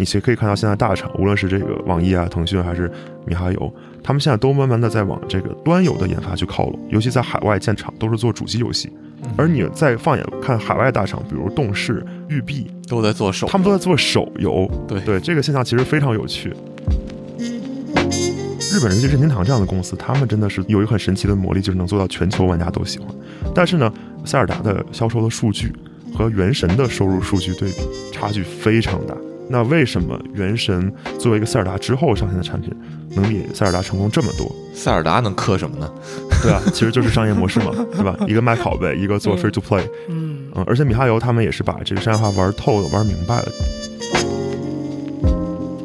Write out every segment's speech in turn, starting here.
你其实可以看到现在大厂，无论是这个网易啊、腾讯还是米哈游，他们现在都慢慢的在往这个端游的研发去靠拢，尤其在海外建厂都是做主机游戏。而你再放眼看海外大厂，比如动视、育碧，都在做手，他们都在做手游。对对，这个现象其实非常有趣。日本人就任天堂这样的公司，他们真的是有一个很神奇的魔力，就是能做到全球玩家都喜欢。但是呢，塞尔达的销售的数据和原神的收入数据对比差距非常大。那为什么原神作为一个塞尔达之后上线的产品，能比塞尔达成功这么多？塞尔达能磕什么呢？对啊，其实就是商业模式嘛，对吧？一个卖拷贝，一个做 free to play。嗯嗯，而且米哈游他们也是把这个商业化玩透了，玩明白了。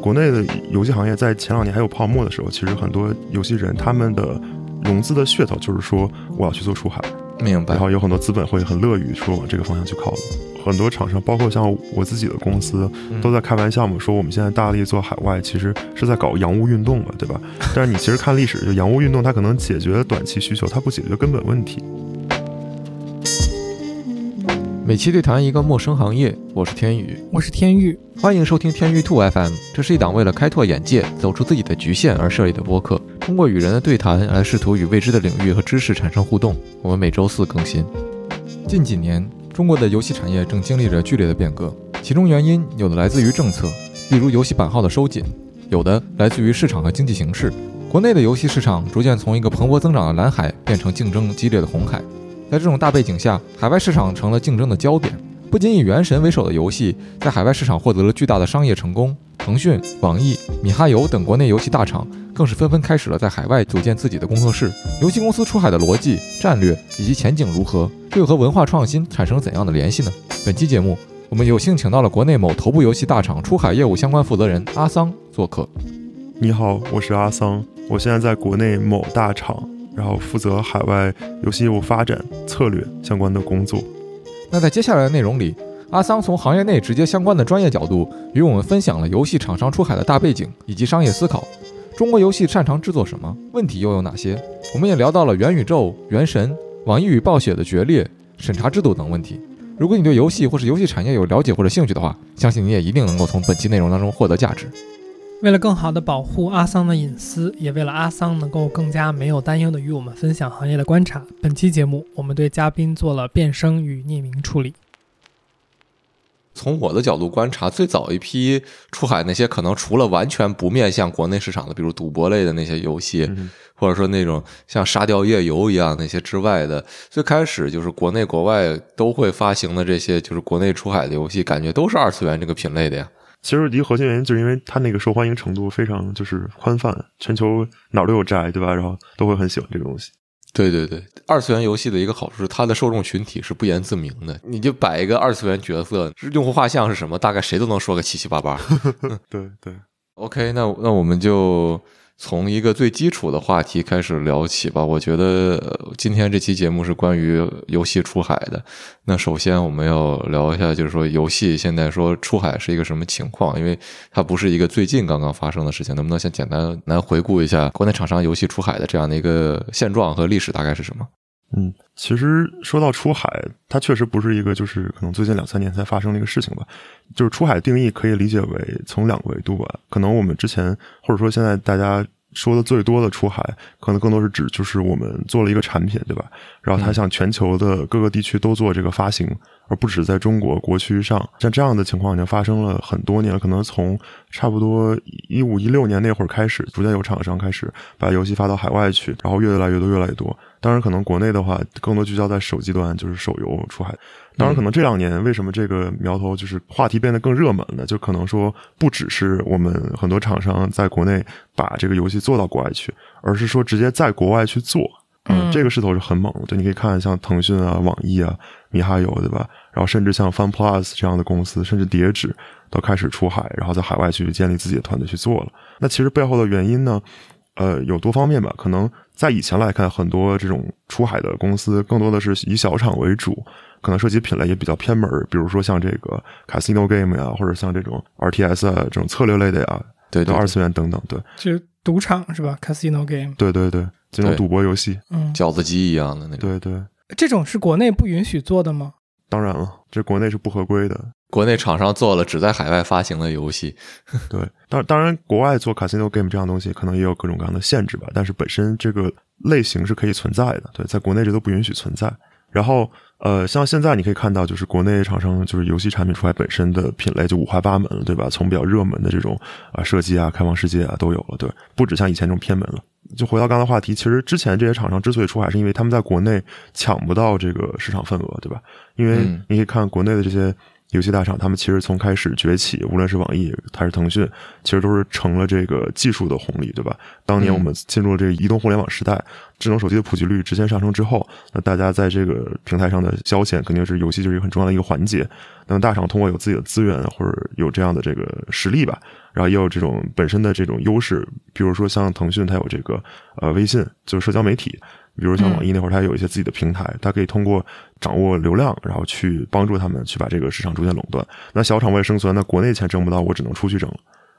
国内的游戏行业在前两年还有泡沫的时候，其实很多游戏人他们的融资的噱头就是说我要去做出海，明白。然后有很多资本会很乐于说往这个方向去靠拢。很多厂商，包括像我自己的公司，都在开玩笑嘛，说我们现在大力做海外，其实是在搞洋务运动嘛，对吧？但是你其实看历史，就洋务运动它可能解决短期需求，它不解决根本问题。每期对谈一个陌生行业，我是天宇，我是天宇，欢迎收听天宇兔 FM。这是一档为了开拓眼界、走出自己的局限而设立的播客，通过与人的对谈来试图与未知的领域和知识产生互动。我们每周四更新。近几年，中国的游戏产业正经历着剧烈的变革，其中原因有的来自于政策，例如游戏版号的收紧；有的来自于市场和经济形势。国内的游戏市场逐渐从一个蓬勃增长的蓝海变成竞争激烈的红海。在这种大背景下，海外市场成了竞争的焦点。不仅以《原神》为首的游戏在海外市场获得了巨大的商业成功，腾讯、网易、米哈游等国内游戏大厂更是纷纷开始了在海外组建自己的工作室。游戏公司出海的逻辑、战略以及前景如何，这又和文化创新产生了怎样的联系呢？本期节目，我们有幸请到了国内某头部游戏大厂出海业务相关负责人阿桑做客。你好，我是阿桑，我现在在国内某大厂。然后负责海外游戏业务发展策略相关的工作。那在接下来的内容里，阿桑从行业内直接相关的专业角度与我们分享了游戏厂商出海的大背景以及商业思考。中国游戏擅长制作什么？问题又有哪些？我们也聊到了元宇宙、原神、网易与暴雪的决裂、审查制度等问题。如果你对游戏或是游戏产业有了解或者兴趣的话，相信你也一定能够从本期内容当中获得价值。为了更好的保护阿桑的隐私，也为了阿桑能够更加没有担忧的与我们分享行业的观察，本期节目我们对嘉宾做了变声与匿名处理。从我的角度观察，最早一批出海那些可能除了完全不面向国内市场的，比如赌博类的那些游戏，或者说那种像沙雕夜游一样那些之外的，最开始就是国内国外都会发行的这些，就是国内出海的游戏，感觉都是二次元这个品类的呀。其实一个核心原因就是因为它那个受欢迎程度非常就是宽泛，全球哪儿都有宅，对吧？然后都会很喜欢这个东西。对对对，二次元游戏的一个好处是它的受众群体是不言自明的，你就摆一个二次元角色，用户画像是什么，大概谁都能说个七七八八。对对，OK，那那我们就。从一个最基础的话题开始聊起吧。我觉得今天这期节目是关于游戏出海的。那首先我们要聊一下，就是说游戏现在说出海是一个什么情况？因为它不是一个最近刚刚发生的事情。能不能先简单来回顾一下国内厂商游戏出海的这样的一个现状和历史大概是什么？嗯，其实说到出海，它确实不是一个就是可能最近两三年才发生的一个事情吧。就是出海定义可以理解为从两个维度吧。可能我们之前或者说现在大家。说的最多的出海，可能更多是指就是我们做了一个产品，对吧？然后它向全球的各个地区都做这个发行，而不止在中国国区上。像这样的情况已经发生了很多年了，可能从差不多一五一六年那会儿开始，逐渐有厂商开始把游戏发到海外去，然后越来越多，越来越多。当然，可能国内的话更多聚焦在手机端，就是手游出海。当然，可能这两年为什么这个苗头就是话题变得更热门了？就可能说不只是我们很多厂商在国内把这个游戏做到国外去，而是说直接在国外去做。嗯，这个势头是很猛的。就你可以看像腾讯啊、网易啊、米哈游，对吧？然后甚至像 FunPlus 这样的公司，甚至叠纸都开始出海，然后在海外去建立自己的团队去做了。那其实背后的原因呢，呃，有多方面吧。可能在以前来看，很多这种出海的公司更多的是以小厂为主。可能涉及品类也比较偏门，比如说像这个 casino game 呀，或者像这种 RTS 啊这种策略类的呀，对，二次元等等，对，就赌场是吧？casino game，对对对，这种赌博游戏，嗯，饺子机一样的那种，对对，这种是国内不允许做的吗？当然了，这国内是不合规的。国内厂商做了只在海外发行的游戏，对，当当然国外做 casino game 这样东西可能也有各种各样的限制吧，但是本身这个类型是可以存在的。对，在国内这都不允许存在。然后，呃，像现在你可以看到，就是国内厂商就是游戏产品出来本身的品类就五花八门了，对吧？从比较热门的这种啊射击啊、开放世界啊都有了，对，不止像以前这种偏门了。就回到刚才话题，其实之前这些厂商之所以出海，是因为他们在国内抢不到这个市场份额，对吧？因为你可以看国内的这些。游戏大厂，他们其实从开始崛起，无论是网易还是腾讯，其实都是成了这个技术的红利，对吧？当年我们进入了这个移动互联网时代，智能手机的普及率直线上升之后，那大家在这个平台上的消遣，肯定是游戏就是一个很重要的一个环节。那么大厂通过有自己的资源或者有这样的这个实力吧，然后也有这种本身的这种优势，比如说像腾讯，它有这个呃微信，就是社交媒体。比如像网易那会儿，它有一些自己的平台，它可以通过掌握流量，然后去帮助他们去把这个市场逐渐垄断。那小厂为了生存，那国内钱挣不到，我只能出去挣。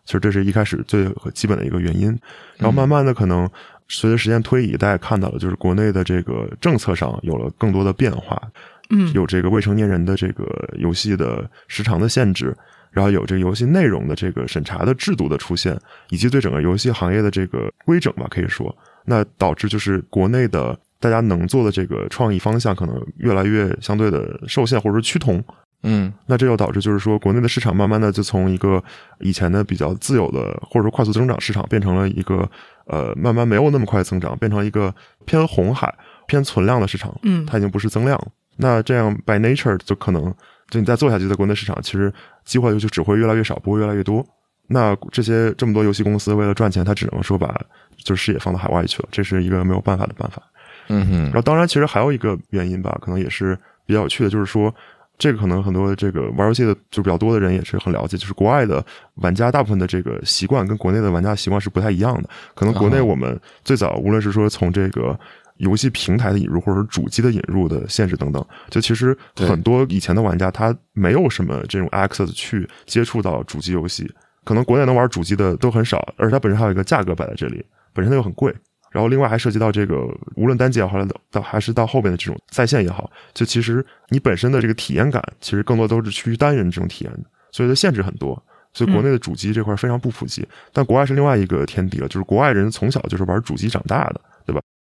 其实这是一开始最基本的一个原因。然后慢慢的，可能随着时间推移，大家看到了，就是国内的这个政策上有了更多的变化。嗯，有这个未成年人的这个游戏的时长的限制，然后有这个游戏内容的这个审查的制度的出现，以及对整个游戏行业的这个规整吧，可以说。那导致就是国内的大家能做的这个创意方向可能越来越相对的受限或者说趋同，嗯，那这就导致就是说国内的市场慢慢的就从一个以前的比较自由的或者说快速增长市场变成了一个呃慢慢没有那么快增长，变成一个偏红海偏存量的市场，嗯，它已经不是增量了。那这样 by nature 就可能就你再做下去，在国内市场其实机会就只会越来越少，不会越来越多。那这些这么多游戏公司为了赚钱，他只能说把就是视野放到海外去了，这是一个没有办法的办法。嗯哼。然后当然，其实还有一个原因吧，可能也是比较有趣的，就是说这个可能很多这个玩游戏的就比较多的人也是很了解，就是国外的玩家大部分的这个习惯跟国内的玩家习惯是不太一样的。可能国内我们最早无论是说从这个游戏平台的引入，或者是主机的引入的限制等等，就其实很多以前的玩家他没有什么这种 access 去接触到主机游戏。可能国内能玩主机的都很少，而且它本身还有一个价格摆在这里，本身它又很贵。然后另外还涉及到这个，无论单机也好，到还是到后边的这种在线也好，就其实你本身的这个体验感，其实更多都是趋于单人这种体验的，所以它限制很多。所以国内的主机这块非常不普及，但国外是另外一个天地了，就是国外人从小就是玩主机长大的。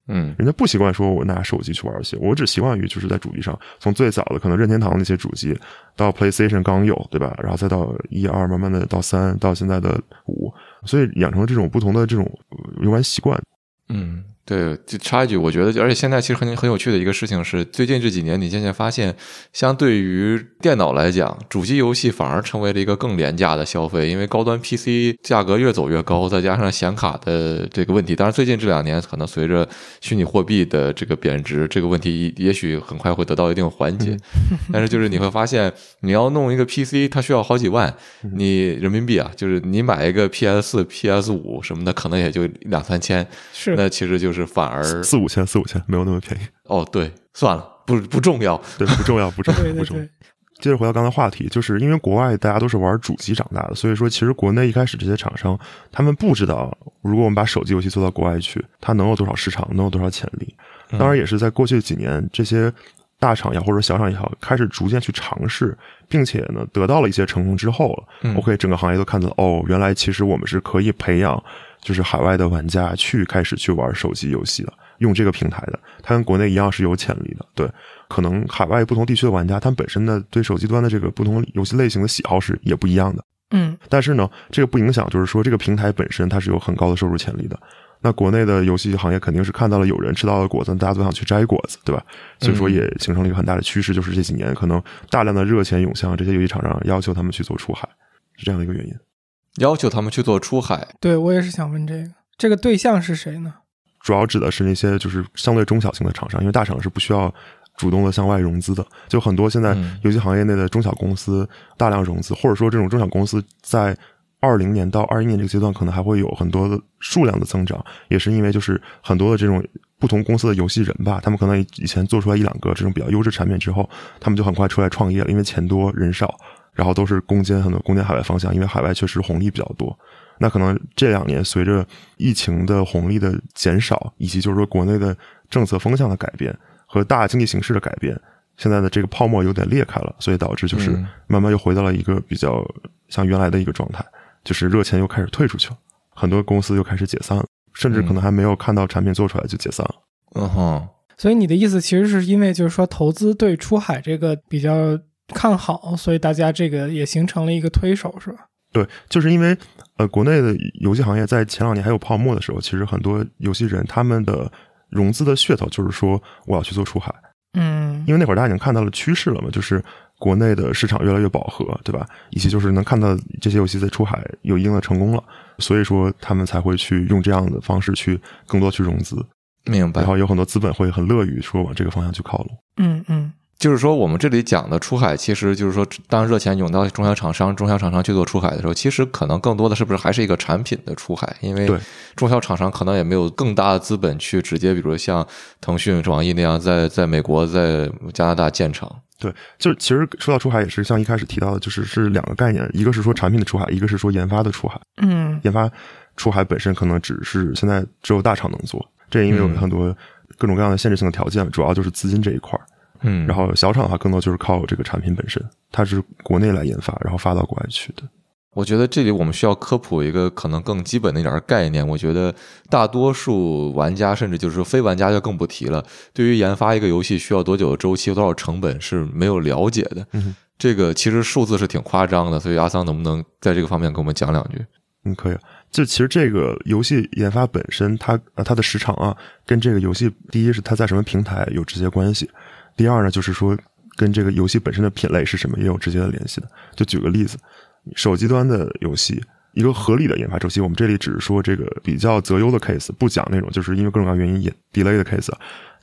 嗯，人家不习惯说我拿手机去玩游戏，我只习惯于就是在主机上，从最早的可能任天堂那些主机，到 PlayStation 刚有，对吧？然后再到一二，慢慢的到三，到现在的五，所以养成了这种不同的这种游玩习惯。嗯。对，就插一句，我觉得，而且现在其实很很有趣的一个事情是，最近这几年你渐渐发现，相对于电脑来讲，主机游戏反而成为了一个更廉价的消费，因为高端 PC 价格越走越高，再加上显卡的这个问题。当然，最近这两年可能随着虚拟货币的这个贬值，这个问题也许很快会得到一定缓解。但是，就是你会发现，你要弄一个 PC，它需要好几万，你人民币啊，就是你买一个 PS 四、PS 五什么的，可能也就两三千。是，那其实就。是反而四五千四五千没有那么便宜哦，对，算了，不不重要，对，不重要，不重要，不重要。接着回到刚才话题，就是因为国外大家都是玩主机长大的，所以说其实国内一开始这些厂商他们不知道，如果我们把手机游戏做到国外去，它能有多少市场，能有多少潜力。当然也是在过去几年，这些大厂也好或者小厂也好，开始逐渐去尝试，并且呢得到了一些成功之后，OK，整个行业都看到哦，原来其实我们是可以培养。就是海外的玩家去开始去玩手机游戏的，用这个平台的，它跟国内一样是有潜力的。对，可能海外不同地区的玩家，他们本身的对手机端的这个不同游戏类型的喜好是也不一样的。嗯，但是呢，这个不影响，就是说这个平台本身它是有很高的收入潜力的。那国内的游戏行业肯定是看到了有人吃到了果子，大家都想去摘果子，对吧？所以说也形成了一个很大的趋势，就是这几年可能大量的热钱涌向这些游戏厂商，要求他们去做出海，是这样的一个原因。要求他们去做出海，对我也是想问这个，这个对象是谁呢？主要指的是那些就是相对中小型的厂商，因为大厂是不需要主动的向外融资的。就很多现在游戏行业内的中小公司大量融资，或者说这种中小公司在二零年到二一年这个阶段，可能还会有很多的数量的增长，也是因为就是很多的这种不同公司的游戏人吧，他们可能以前做出来一两个这种比较优质产品之后，他们就很快出来创业了，因为钱多人少。然后都是攻坚很多攻坚海外方向，因为海外确实红利比较多。那可能这两年随着疫情的红利的减少，以及就是说国内的政策风向的改变和大经济形势的改变，现在的这个泡沫有点裂开了，所以导致就是嗯慢慢又回到了一个比较像原来的一个状态，就是热钱又开始退出去了，很多公司又开始解散了，甚至可能还没有看到产品做出来就解散了。嗯哼，所以你的意思其实是因为就是说投资对出海这个比较看好，所以大家这个也形成了一个推手，是吧？对，就是因为呃，国内的游戏行业在前两年还有泡沫的时候，其实很多游戏人他们的融资的噱头就是说我要去做出海，嗯因为那会儿大家已经看到了趋势了嘛，就是国内的市场越来越饱和，对吧？以及就是能看到这些游戏在出海有一定的成功了，所以说他们才会去用这样的方式去更多去融资，明白然。后有很多资本会很乐于说往这个方向去靠拢。嗯嗯就是说，我们这里讲的出海，其实就是说，当热钱涌到中小厂商，中小厂商去做出海的时候，其实可能更多的是不是还是一个产品的出海？因为对中小厂商可能也没有更大的资本去直接，比如像腾讯、网易那样在在美国、在加拿大建厂。对，就是其实说到出海也是像一开始提到的，就是是两个概念，一个是说产品的出海，一个是说研发的出海。嗯研发出海本身可能只是现在只有大厂能做，这因为有嗯很多各种各样的限制性的条件，主要就是资金这一块儿。嗯然后小厂的话，更多就是靠这个产品本身，它是国内来研发，然后发到国外去的。我觉得这里我们需要科普一个可能更基本的一点概念。我觉得大多数玩家，甚至就是说非玩家就更不提了，对于研发一个游戏需要多久的周期、多少成本是没有了解的。嗯这个其实数字是挺夸张的，所以阿桑能不能在这个方面跟我们讲两句？嗯，可以。就其实这个游戏研发本身，它呃它的时长啊，跟这个游戏第一是它在什么平台有直接关系，第二呢就是说跟这个游戏本身的品类是什么也有直接的联系的。就举个例子，手机端的游戏。一个合理的研发周期，我们这里只是说这个比较择优的 case，不讲那种就是因为各种各样原因也 delay 的 case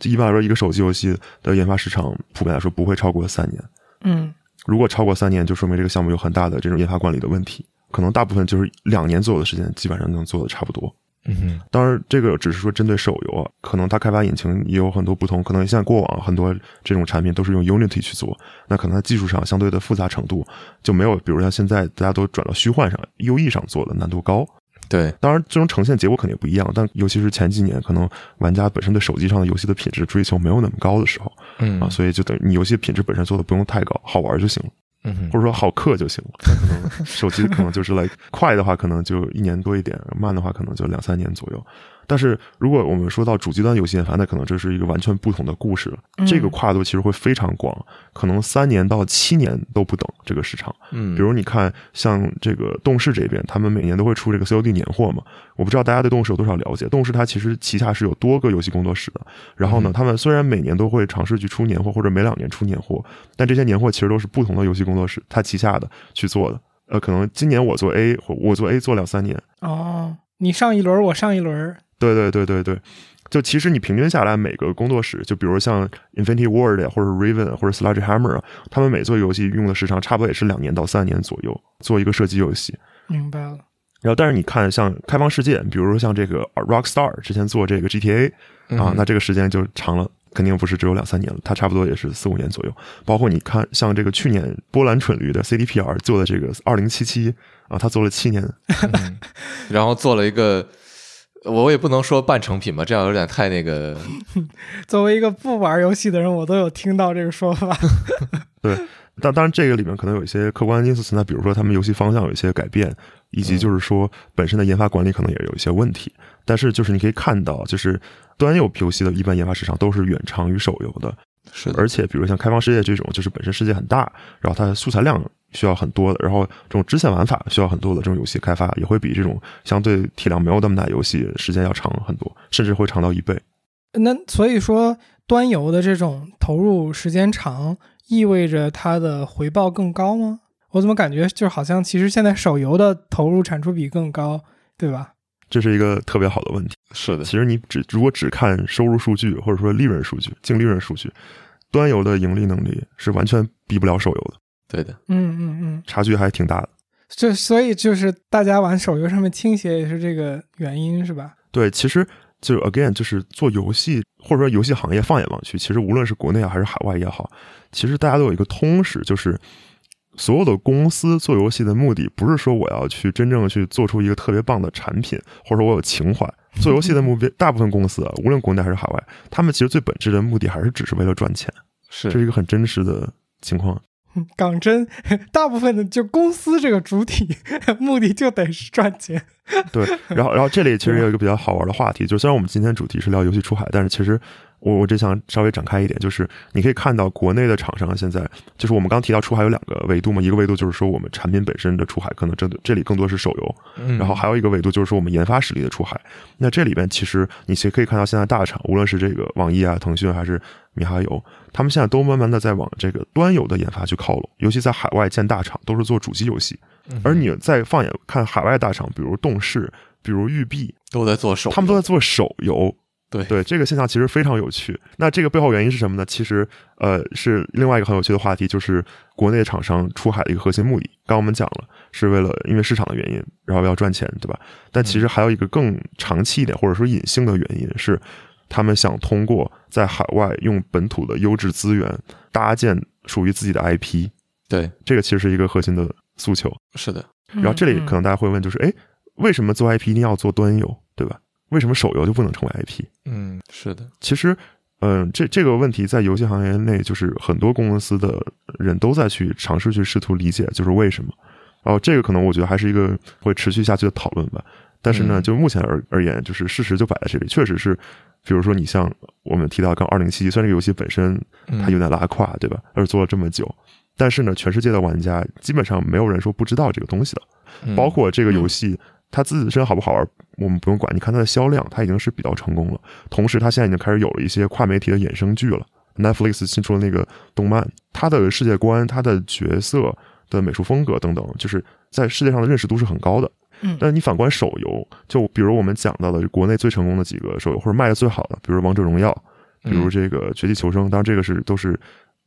一般来说，一个手机游戏的研发时长普遍来说不会超过三年。嗯如果超过三年，就说明这个项目有很大的这种研发管理的问题。可能大部分就是两年左右的时间，基本上能做的差不多。嗯哼，当然，这个只是说针对手游啊，可能它开发引擎也有很多不同。可能像过往很多这种产品都是用 Unity 去做，那可能它技术上相对的复杂程度就没有，比如像现在大家都转到虚幻上、UE 上做的难度高。对，当然，最终呈现结果肯定不一样，但尤其是前几年，可能玩家本身对手机上的游戏的品质追求没有那么高的时候嗯啊，所以就等于你游戏品质本身做的不用太高，好玩就行了。或者说好客就行了。可能手机可能就是来快的话，可能就一年多一点；慢的话，可能就两三年左右。但是如果我们说到主机端游戏研发，那可能这是一个完全不同的故事了。嗯这个跨度其实会非常广，可能三年到七年都不等这个市场。嗯，比如你看，像这个动视这边，他们每年都会出这个 COD 年货嘛。我不知道大家对动视有多少了解。动视它其实旗下是有多个游戏工作室的。然后呢嗯，他们虽然每年都会尝试去出年货，或者每两年出年货，但这些年货其实都是不同的游戏工作室它旗下的去做的。呃，可能今年我做 A，或我做 A 做两三年。哦，你上一轮我上一轮，对对对对对。就其实你平均下来，每个工作室，就比如像 Infinity Ward 呀，或者 Raven 或者 Sledgehammer 啊，他们每做游戏用的时长差不多也是两年到三年左右，做一个射击游戏。明白了。然后，但是你看，像开放世界，比如说像这个 Rockstar 之前做这个 GTA 啊，嗯那这个时间就长了，肯定不是只有两三年了，它差不多也是四五年左右。包括你看，像这个去年波兰蠢驴的 CDPR 做的这个二零七七啊，他做了七年，嗯然后做了一个，我也不能说半成品吧，这样有点太那个。作为一个不玩游戏的人，我都有听到这个说法。对但当然这个里面可能有一些客观因素存在，比如说他们游戏方向有一些改变，以及就是说本身的研发管理可能也有一些问题。但是就是你可以看到，就是端游游戏的一般研发时长都是远长于手游的。是的，而且比如像开放世界这种，就是本身世界很大，然后它素材量需要很多的，然后这种支线玩法需要很多的这种游戏开发，也会比这种相对体量没有那么大游戏时间要长很多，甚至会长到一倍。那所以说，端游的这种投入时间长，意味着它的回报更高吗？我怎么感觉就好像其实现在手游的投入产出比更高，对吧？这是一个特别好的问题。是的，其实你只如果只看收入数据或者说利润数据、净利润数据，端游的盈利能力是完全比不了手游的，对的，嗯嗯嗯，差距还挺大的。这所以就是大家玩手游上面倾斜也是这个原因，是吧？对，其实就 again 就是做游戏或者说游戏行业放眼望去，其实无论是国内啊还是海外也好，其实大家都有一个通识，就是所有的公司做游戏的目的不是说我要去真正去做出一个特别棒的产品，或者说我有情怀。做游戏的目标，大部分公司啊，无论国内还是海外，他们其实最本质的目的还是只是为了赚钱。是这是一个很真实的情况。港真大部分的就公司这个主体目的就得是赚钱。对，然后然后这里其实也有一个比较好玩的话题，就虽然我们今天主题是聊游戏出海，但是其实我我只想稍微展开一点，就是你可以看到国内的厂商现在，就是我们刚提到出海有两个维度嘛，一个维度就是说我们产品本身的出海，可能这这里更多是手游，嗯然后还有一个维度就是说我们研发实力的出海。那这里边其实你其实可以看到现在大厂，无论是这个网易啊、腾讯还是米哈游，他们现在都慢慢的在往这个端游的研发去靠拢，尤其在海外建大厂都是做主机游戏，而你再放眼看海外大厂，比如动视，比如育碧，都在做手，他们都在做手游。对对，这个现象其实非常有趣。那这个背后原因是什么呢？其实，呃，是另外一个很有趣的话题，就是国内厂商出海的一个核心目的。刚刚我们讲了，是为了因为市场的原因，然后要赚钱，对吧？但其实还有一个更长期一点，或者说隐性的原因是，他们想通过在海外用本土的优质资源搭建属于自己的 IP，对，这个其实是一个核心的诉求。是的，然后这里嗯可能大家会问，就是哎，为什么做 IP 一定要做端游，对吧？为什么手游就不能成为 IP？嗯，是的，其实，嗯、这这个问题在游戏行业内，就是很多公司的人都在去尝试去试图理解，就是为什么。然后这个可能我觉得还是一个会持续下去的讨论吧。但是呢，嗯就目前而而言，就是事实就摆在这里，确实是，比如说你像我们提到刚二零七七，虽然这个游戏本身嗯它有点拉胯，对吧？而做了这么久，但是呢，全世界的玩家基本上没有人说不知道这个东西的。嗯包括这个游戏它自身好不好玩，我们不用管。你看它的销量，它已经是比较成功了。同时，它现在已经开始有了一些跨媒体的衍生剧了。Netflix 新出的那个动漫，它的世界观、它的角色的美术风格等等，就是在世界上的认识度是很高的。嗯但你反观手游，就比如我们讲到的国内最成功的几个手游，或者卖的最好的，比如《王者荣耀》，比如这个《绝地求生》，当然这个是都是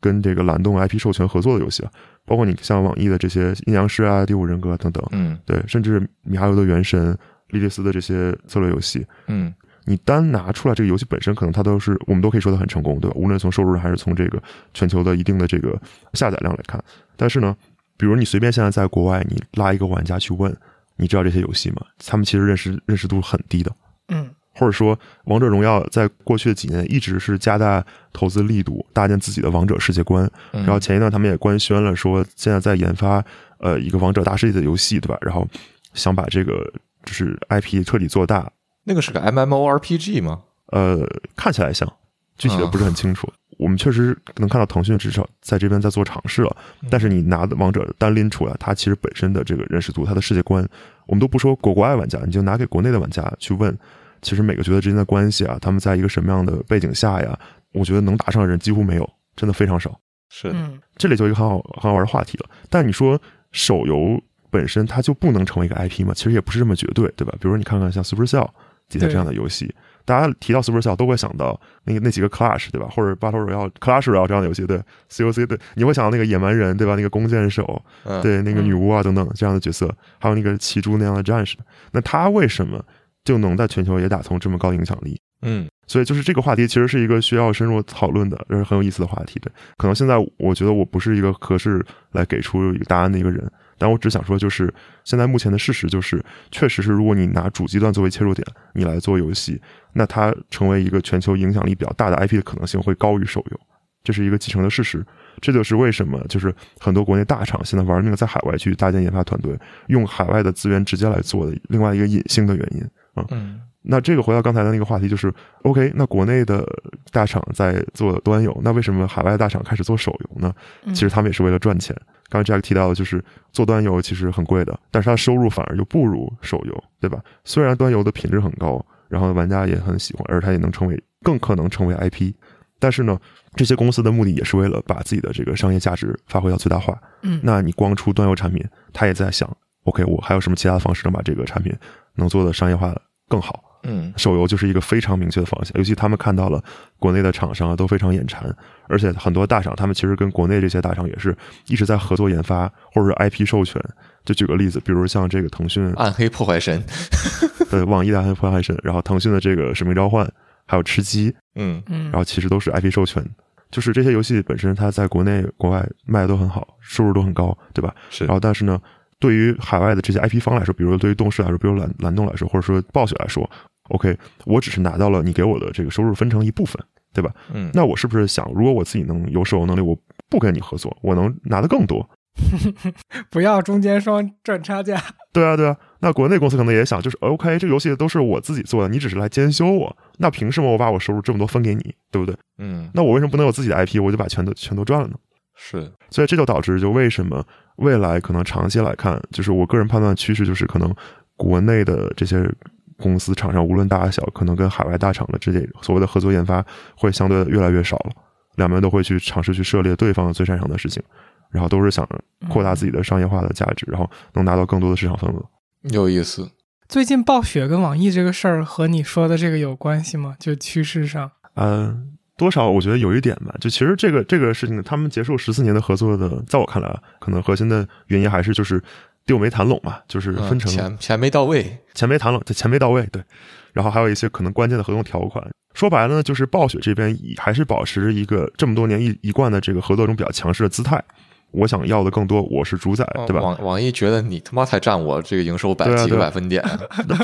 跟这个蓝洞 IP 授权合作的游戏啊。包括你像网易的这些《阴阳师》啊、《第五人格》等等，嗯对，甚至米哈游的《原神》、莉莉丝的这些策略游戏，嗯你单拿出来这个游戏本身，可能它都是我们都可以说它很成功，对吧？无论从收入还是从这个全球的一定的这个下载量来看，但是呢，比如你随便现在在国外，你拉一个玩家去问，你知道这些游戏吗？他们其实认识认识度很低的，嗯或者说《王者荣耀》在过去的几年一直是加大投资力度，搭建自己的王者世界观，嗯，然后前一段他们也官宣了，说现在在研发呃一个王者大世界的游戏，对吧？然后想把这个就是 IP 彻底做大，那个是个 MMORPG 吗？呃，看起来像，具体的不是很清楚。我们确实能看到腾讯至少在这边在做尝试了，但是你拿的王者单拎出来，它其实本身的这个认识度、它的世界观，我们都不说国国外玩家，你就拿给国内的玩家去问，其实每个角色之间的关系啊，他们在一个什么样的背景下呀，我觉得能打上的人几乎没有，真的非常少。是，嗯这里就一个很好很好玩的话题了。但你说手游本身它就不能成为一个 IP 吗？其实也不是这么绝对，对吧？比如说你看看像 Supercell 底下这样的游戏，大家提到 Supercell 都会想到那个那几个 Clash，对吧？或者 Battle Royale、Clash Royale 这样的游戏，对 COC 对，你会想到那个野蛮人，对吧？那个弓箭手，嗯，对那个女巫啊等等这样的角色，还有那个骑猪那样的战士，那他为什么就能在全球也打通这么高影响力？嗯所以就是这个话题其实是一个需要深入讨论的，这是很有意思的话题。对，可能现在我觉得我不是一个合适来给出一个答案的一个人，但我只想说，就是现在目前的事实就是，确实是如果你拿主机端作为切入点，你来做游戏，那它成为一个全球影响力比较大的 IP 的可能性会高于手游，这是一个继承的事实。这就是为什么就是很多国内大厂现在玩命的在海外去搭建研发团队，用海外的资源直接来做的另外一个隐性的原因。嗯那这个回到刚才的那个话题，就是 OK，那国内的大厂在做端游，那为什么海外大厂开始做手游呢？嗯其实他们也是为了赚钱。刚才 Jack 提到的就是做端游其实很贵的，但是它的收入反而就不如手游，对吧？虽然端游的品质很高，然后玩家也很喜欢，而它也能成为更可能成为 IP，但是呢，这些公司的目的也是为了把自己的这个商业价值发挥到最大化。嗯那你光出端游产品，他也在想，OK，我还有什么其他的方式能把这个产品能做的商业化更好？嗯手游就是一个非常明确的方向，尤其他们看到了国内的厂商啊都非常眼馋，而且很多大厂他们其实跟国内这些大厂也是一直在合作研发，或者是 IP 授权。就举个例子，比如像这个腾讯暗黑破坏神，的网易的《暗黑破坏神》，然后腾讯的这个《使命召唤》，还有吃鸡，嗯嗯然后其实都是 IP 授权。就是这些游戏本身，它在国内、国外卖的都很好，收入都很高，对吧？是然后，但是呢，对于海外的这些 IP 方来说，比如说对于动视来说，比如蓝蓝动来说，或者说暴雪来说，OK，我只是拿到了你给我的这个收入分成一部分，对吧？嗯，那我是不是想，如果我自己能有手游能力，我不跟你合作，我能拿的更多？不要中间商赚差价。对啊，对啊。那国内公司可能也想，就是 OK，这个游戏都是我自己做的，你只是来监修我，那凭什么我把我收入这么多分给你，对不对？嗯，那我为什么不能有自己的 IP，我就把全都全都赚了呢？是，所以这就导致，就为什么未来可能长期来看，就是我个人判断趋势，就是可能国内的这些公司厂商，无论大小，可能跟海外大厂的这些所谓的合作研发会相对越来越少了，两边都会去尝试去涉猎对方最擅长的事情，然后都是想扩大自己的商业化的价值，然后能拿到更多的市场份额。有意思。最近暴雪跟网易这个事儿和你说的这个有关系吗？就趋势上，嗯。多少我觉得有一点吧，就其实这个这个事情，他们结束十四年的合作的，在我看来啊，可能核心的原因还是就是地没谈拢嘛，就是分成钱钱没到位，钱没谈拢，这钱没到位，对。然后还有一些可能关键的合同条款，说白了呢，就是暴雪这边还是保持一个这么多年一一贯的这个合作中比较强势的姿态。我想要的更多，我是主宰，对吧？网网易觉得你他妈才占我这个营收百几个百分点。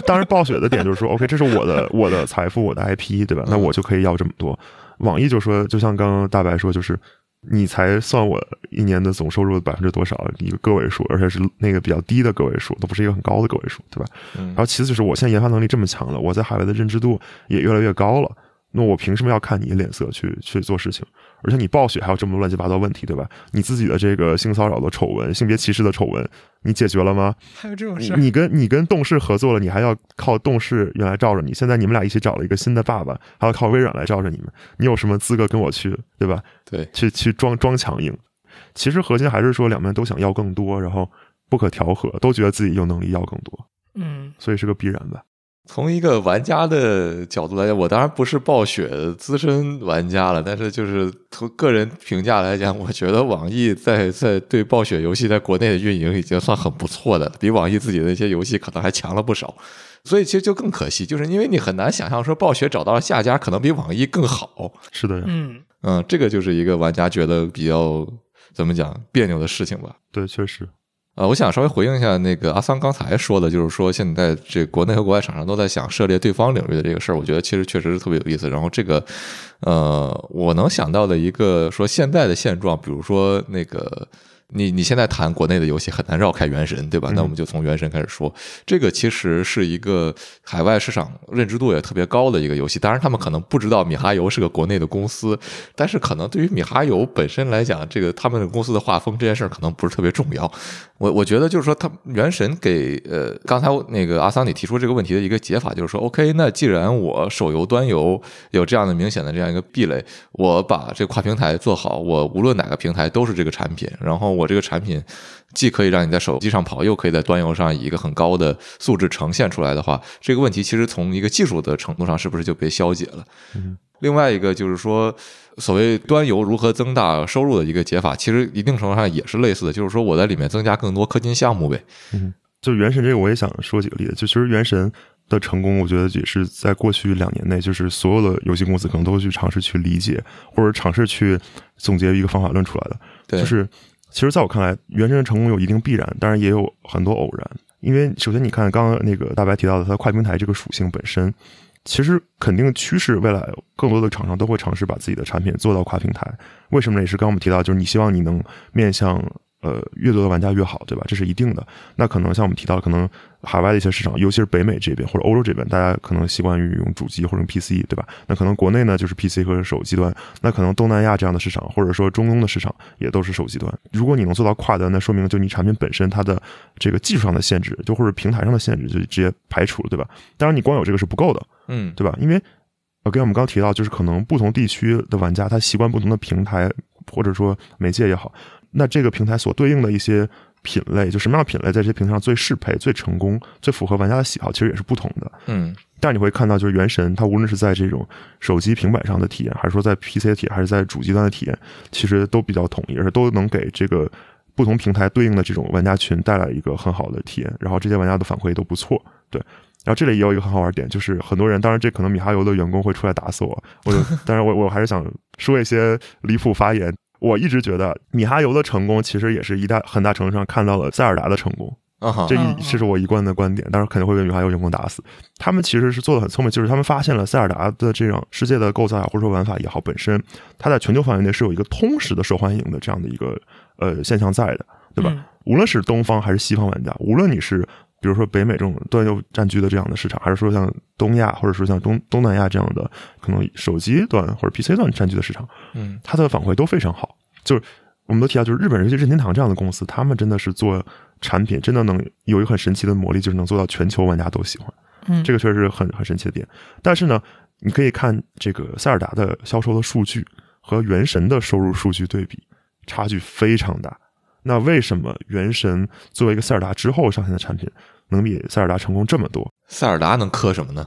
当然，暴雪的点就是说，OK，这是我的我的财富，我的 IP，对吧？那我就可以要这么多。网易就说，就像刚刚大白说，就是你才算我一年的总收入的百分之多少，一个个位数，而且是那个比较低的个位数，都不是一个很高的个位数，对吧？然后其次就是我现在研发能力这么强了，我在海外的认知度也越来越高了，那我凭什么要看你脸色去去做事情？而且你暴雪还有这么多乱七八糟问题，对吧？你自己的这个性骚扰的丑闻、性别歧视的丑闻，你解决了吗？还有这种事？你跟你跟动视合作了，你还要靠动视原来罩着你。现在你们俩一起找了一个新的爸爸，还要靠微软来罩着你们。你有什么资格跟我去，对吧？对，去去装装强硬。其实核心还是说两边都想要更多，然后不可调和，都觉得自己有能力要更多。嗯，所以是个必然吧。从一个玩家的角度来讲，我当然不是暴雪资深玩家了，但是就是从个人评价来讲，我觉得网易在在对暴雪游戏在国内的运营已经算很不错的，比网易自己的那些游戏可能还强了不少。所以其实就更可惜，就是因为你很难想象说暴雪找到了下家可能比网易更好。是的，嗯嗯，这个就是一个玩家觉得比较怎么讲别扭的事情吧。对，确实。呃，我想稍微回应一下那个阿桑刚才说的，就是说现在这国内和国外厂商都在想涉猎对方领域的这个事儿，我觉得其实确实是特别有意思。然后这个，呃，我能想到的一个说现在的现状，比如说那个。你你现在谈国内的游戏很难绕开《原神》，对吧？那我们就从《原神》开始说。这个其实是一个海外市场认知度也特别高的一个游戏。当然，他们可能不知道米哈游是个国内的公司，但是可能对于米哈游本身来讲，这个他们的公司的画风这件事儿可能不是特别重要。我我觉得就是说，他《原神》给呃刚才那个阿桑你提出这个问题的一个解法，就是说，OK，那既然我手游端游有这样的明显的这样一个壁垒，我把这跨平台做好，我无论哪个平台都是这个产品，然后。我这个产品既可以让你在手机上跑，又可以在端游上以一个很高的素质呈现出来的话，这个问题其实从一个技术的程度上是不是就被消解了？嗯。另外一个就是说，所谓端游如何增大收入的一个解法，其实一定程度上也是类似的，就是说我在里面增加更多氪金项目呗。嗯。就原神这个，我也想说几个例子。就其实原神的成功，我觉得也是在过去两年内，就是所有的游戏公司可能都会去尝试去理解，或者尝试去总结一个方法论出来的。对。就是。其实，在我看来，原神的成功有一定必然，当然也有很多偶然。因为首先，你看刚刚那个大白提到的，它跨平台这个属性本身，其实肯定趋势未来更多的厂商都会尝试把自己的产品做到跨平台。为什么呢？也是刚我们提到，就是你希望你能面向。呃，越多的玩家越好，对吧？这是一定的。那可能像我们提到，可能海外的一些市场，尤其是北美这边或者欧洲这边，大家可能习惯于用主机或者用 PC，对吧？那可能国内呢，就是 PC 和手机端。那可能东南亚这样的市场，或者说中东的市场，也都是手机端。如果你能做到跨端，那说明就你产品本身它的这个技术上的限制，就或者平台上的限制，就直接排除了，对吧？当然，你光有这个是不够的，嗯，对吧？因为呃，跟我们刚提到，就是可能不同地区的玩家他习惯不同的平台，或者说媒介也好。那这个平台所对应的一些品类，就什么样的品类在这些平台上最适配、最成功、最符合玩家的喜好，其实也是不同的。嗯，但你会看到，就是原神，它无论是在这种手机、平板上的体验，还是说在 PC 的体验，还是在主机端的体验，其实都比较统一，而且都能给这个不同平台对应的这种玩家群带来一个很好的体验。然后这些玩家的反馈都不错，对。然后这里也有一个很好玩点，就是很多人，当然这可能米哈游的员工会出来打死我，我就，当然我我还是想说一些离谱发言。我一直觉得米哈游的成功，其实也是一大很大程度上看到了塞尔达的成功。啊哈这嗯一这是我一贯的观点，但是肯定会被米哈游员工打死。他们其实是做的很聪明，就是他们发现了塞尔达的这样世界的构造啊，或者说玩法也好，本身它在全球范围内是有一个通识的受欢迎的这样的一个呃现象在的，对吧？嗯无论是东方还是西方玩家，无论你是比如说北美这种端游占据的这样的市场，还是说像东亚或者说像东东南亚这样的可能手机端或者 PC 端占据的市场，嗯它的反馈都非常好。就是我们都提到，就是日本人，尤其任天堂这样的公司，他们真的是做产品，真的能有一个很神奇的魔力，就是能做到全球玩家都喜欢。嗯，这个确实是很很神奇的点。但是呢，你可以看这个塞尔达的销售的数据和原神的收入数据对比，差距非常大。那为什么原神作为一个塞尔达之后上线的产品，能比塞尔达成功这么多？塞尔达能磕什么呢？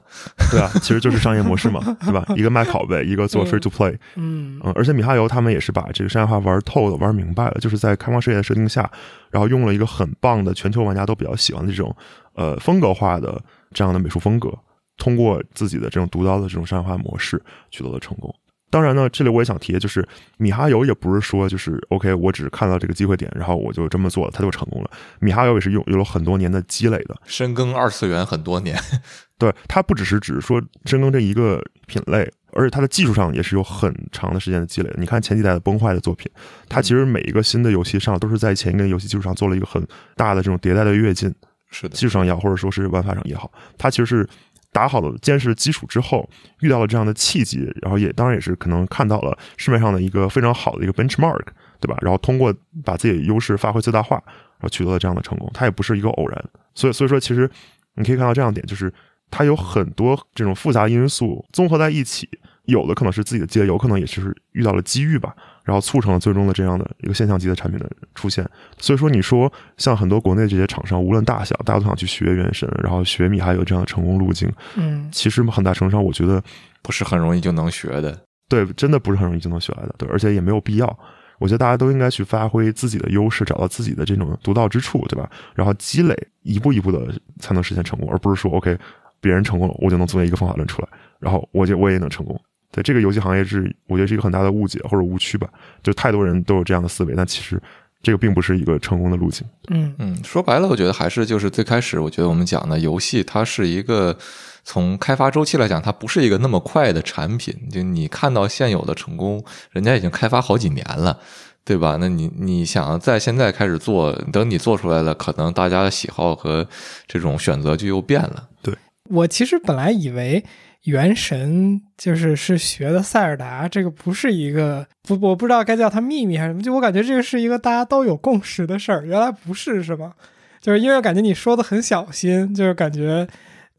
对啊，其实就是商业模式嘛，对吧？一个卖拷贝，一个做 free to play。嗯嗯，而且米哈游他们也是把这个商业化玩透了、玩明白了，就是在开放世界的设定下，然后用了一个很棒的全球玩家都比较喜欢的这种呃风格化的这样的美术风格，通过自己的这种独到的这种商业化模式取得了成功。当然呢，这里我也想提，就是米哈游也不是说就是 OK，我只是看到这个机会点，然后我就这么做了，它就成功了。米哈游也是有有了很多年的积累的，深耕二次元很多年，对，它不只是只是说深耕这一个品类，而且它的技术上也是有很长的时间的积累的。你看前几代的崩坏的作品，它其实每一个新的游戏上都是在前一个游戏基础上做了一个很大的这种迭代的跃进，是的技，术上也好，或者说是玩法上也好，它其实是打好了坚实的基础之后，遇到了这样的契机，然后也当然也是可能看到了市面上的一个非常好的一个 benchmark，对吧？然后通过把自己的优势发挥最大化，然后取得了这样的成功，它也不是一个偶然。所以所以说，其实你可以看到这样点，就是它有很多这种复杂因素综合在一起，有的可能是自己的积累，有可能也是遇到了机遇吧，然后促成了最终的这样的一个现象级的产品的出现。所以说，你说像很多国内这些厂商，无论大小，大家都想去学原神，然后学米还有这样的成功路径，嗯其实很大程度上，我觉得不是很容易就能学的。对，真的不是很容易就能学来的，对，而且也没有必要。我觉得大家都应该去发挥自己的优势，找到自己的这种独到之处，对吧？然后积累，一步一步的才能实现成功，而不是说 OK，别人成功了，我就能做一个方法论出来，然后我就我也能成功。对这个游戏行业是，我觉得是一个很大的误解或者误区吧，就太多人都有这样的思维，但其实这个并不是一个成功的路径。嗯嗯，说白了，我觉得还是就是最开始，我觉得我们讲的游戏，它是一个从开发周期来讲，它不是一个那么快的产品。就你看到现有的成功，人家已经开发好几年了，对吧？那你你想在现在开始做，等你做出来了，可能大家的喜好和这种选择就又变了。对我其实本来以为原神就是是学的塞尔达，这个不是一个不，我不知道该叫它秘密还是什么，就我感觉这个是一个大家都有共识的事儿，原来不是是吗？就是因为感觉你说的很小心，就是感觉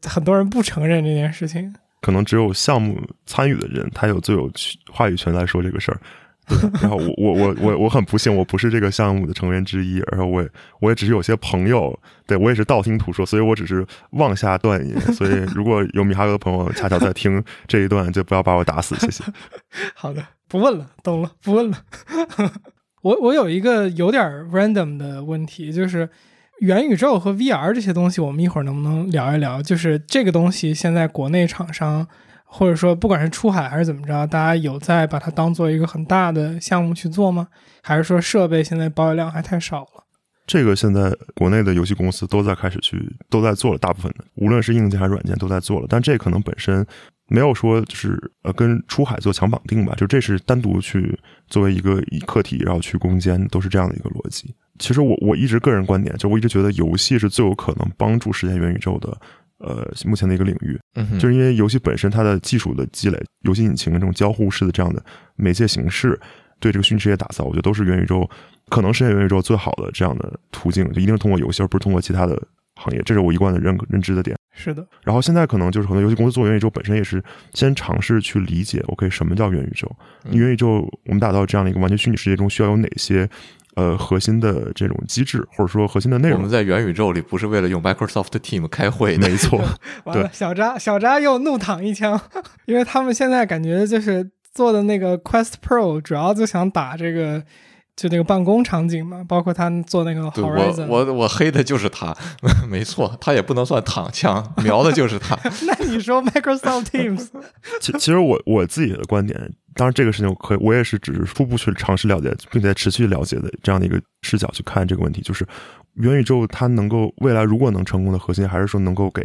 很多人不承认这件事情。可能只有项目参与的人，他有最有话语权来说这个事儿。然后我我我我我很不幸，我不是这个项目的成员之一，然后我我也只是有些朋友，对我也是道听途说，所以我只是妄下断言。所以如果有米哈游的朋友恰巧在听这一段，就不要把我打死，谢谢。好的，不问了，懂了，不问了。我我有一个有点 random 的问题，就是元宇宙和 VR 这些东西，我们一会儿能不能聊一聊？就是这个东西现在国内厂商，或者说不管是出海还是怎么着，大家有在把它当做一个很大的项目去做吗？还是说设备现在保有量还太少了？这个现在国内的游戏公司都在开始去都在做了，大部分的无论是硬件还是软件都在做了，但这可能本身没有说就是呃跟出海做强绑定吧，就这是单独去作为一个以课题然后去攻坚，都是这样的一个逻辑。其实我我一直个人观点，就我一直觉得游戏是最有可能帮助实现元宇宙的。呃，目前的一个领域，嗯，就是因为游戏本身它的技术的积累，游戏引擎这种交互式的这样的媒介形式，对这个虚拟世界打造，我觉得都是元宇宙可能实现元宇宙最好的这样的途径，就一定是通过游戏，而不是通过其他的行业，这是我一贯的认认知的点。是的，然后现在可能就是很多游戏公司做元宇宙本身也是先尝试去理解，OK，什么叫元宇宙？嗯元宇宙我们打造这样的一个完全虚拟世界中需要有哪些呃核心的这种机制，或者说核心的内容。我们？在元宇宙里不是为了用 Microsoft Team 开会的，没错，完了，小扎小扎又怒躺一枪，因为他们现在感觉就是做的那个 Quest Pro，主要就想打这个就那个办公场景嘛，包括他做那个对我。我我黑的就是他，没错，他也不能算躺枪，瞄的就是他。那你说 Microsoft Teams？其其实我我自己的观点，当然这个事情我可以我也是只是初步去尝试了解，并且持续了解的这样的一个视角去看这个问题，就是元宇宙它能够未来如果能成功的核心，还是说能够给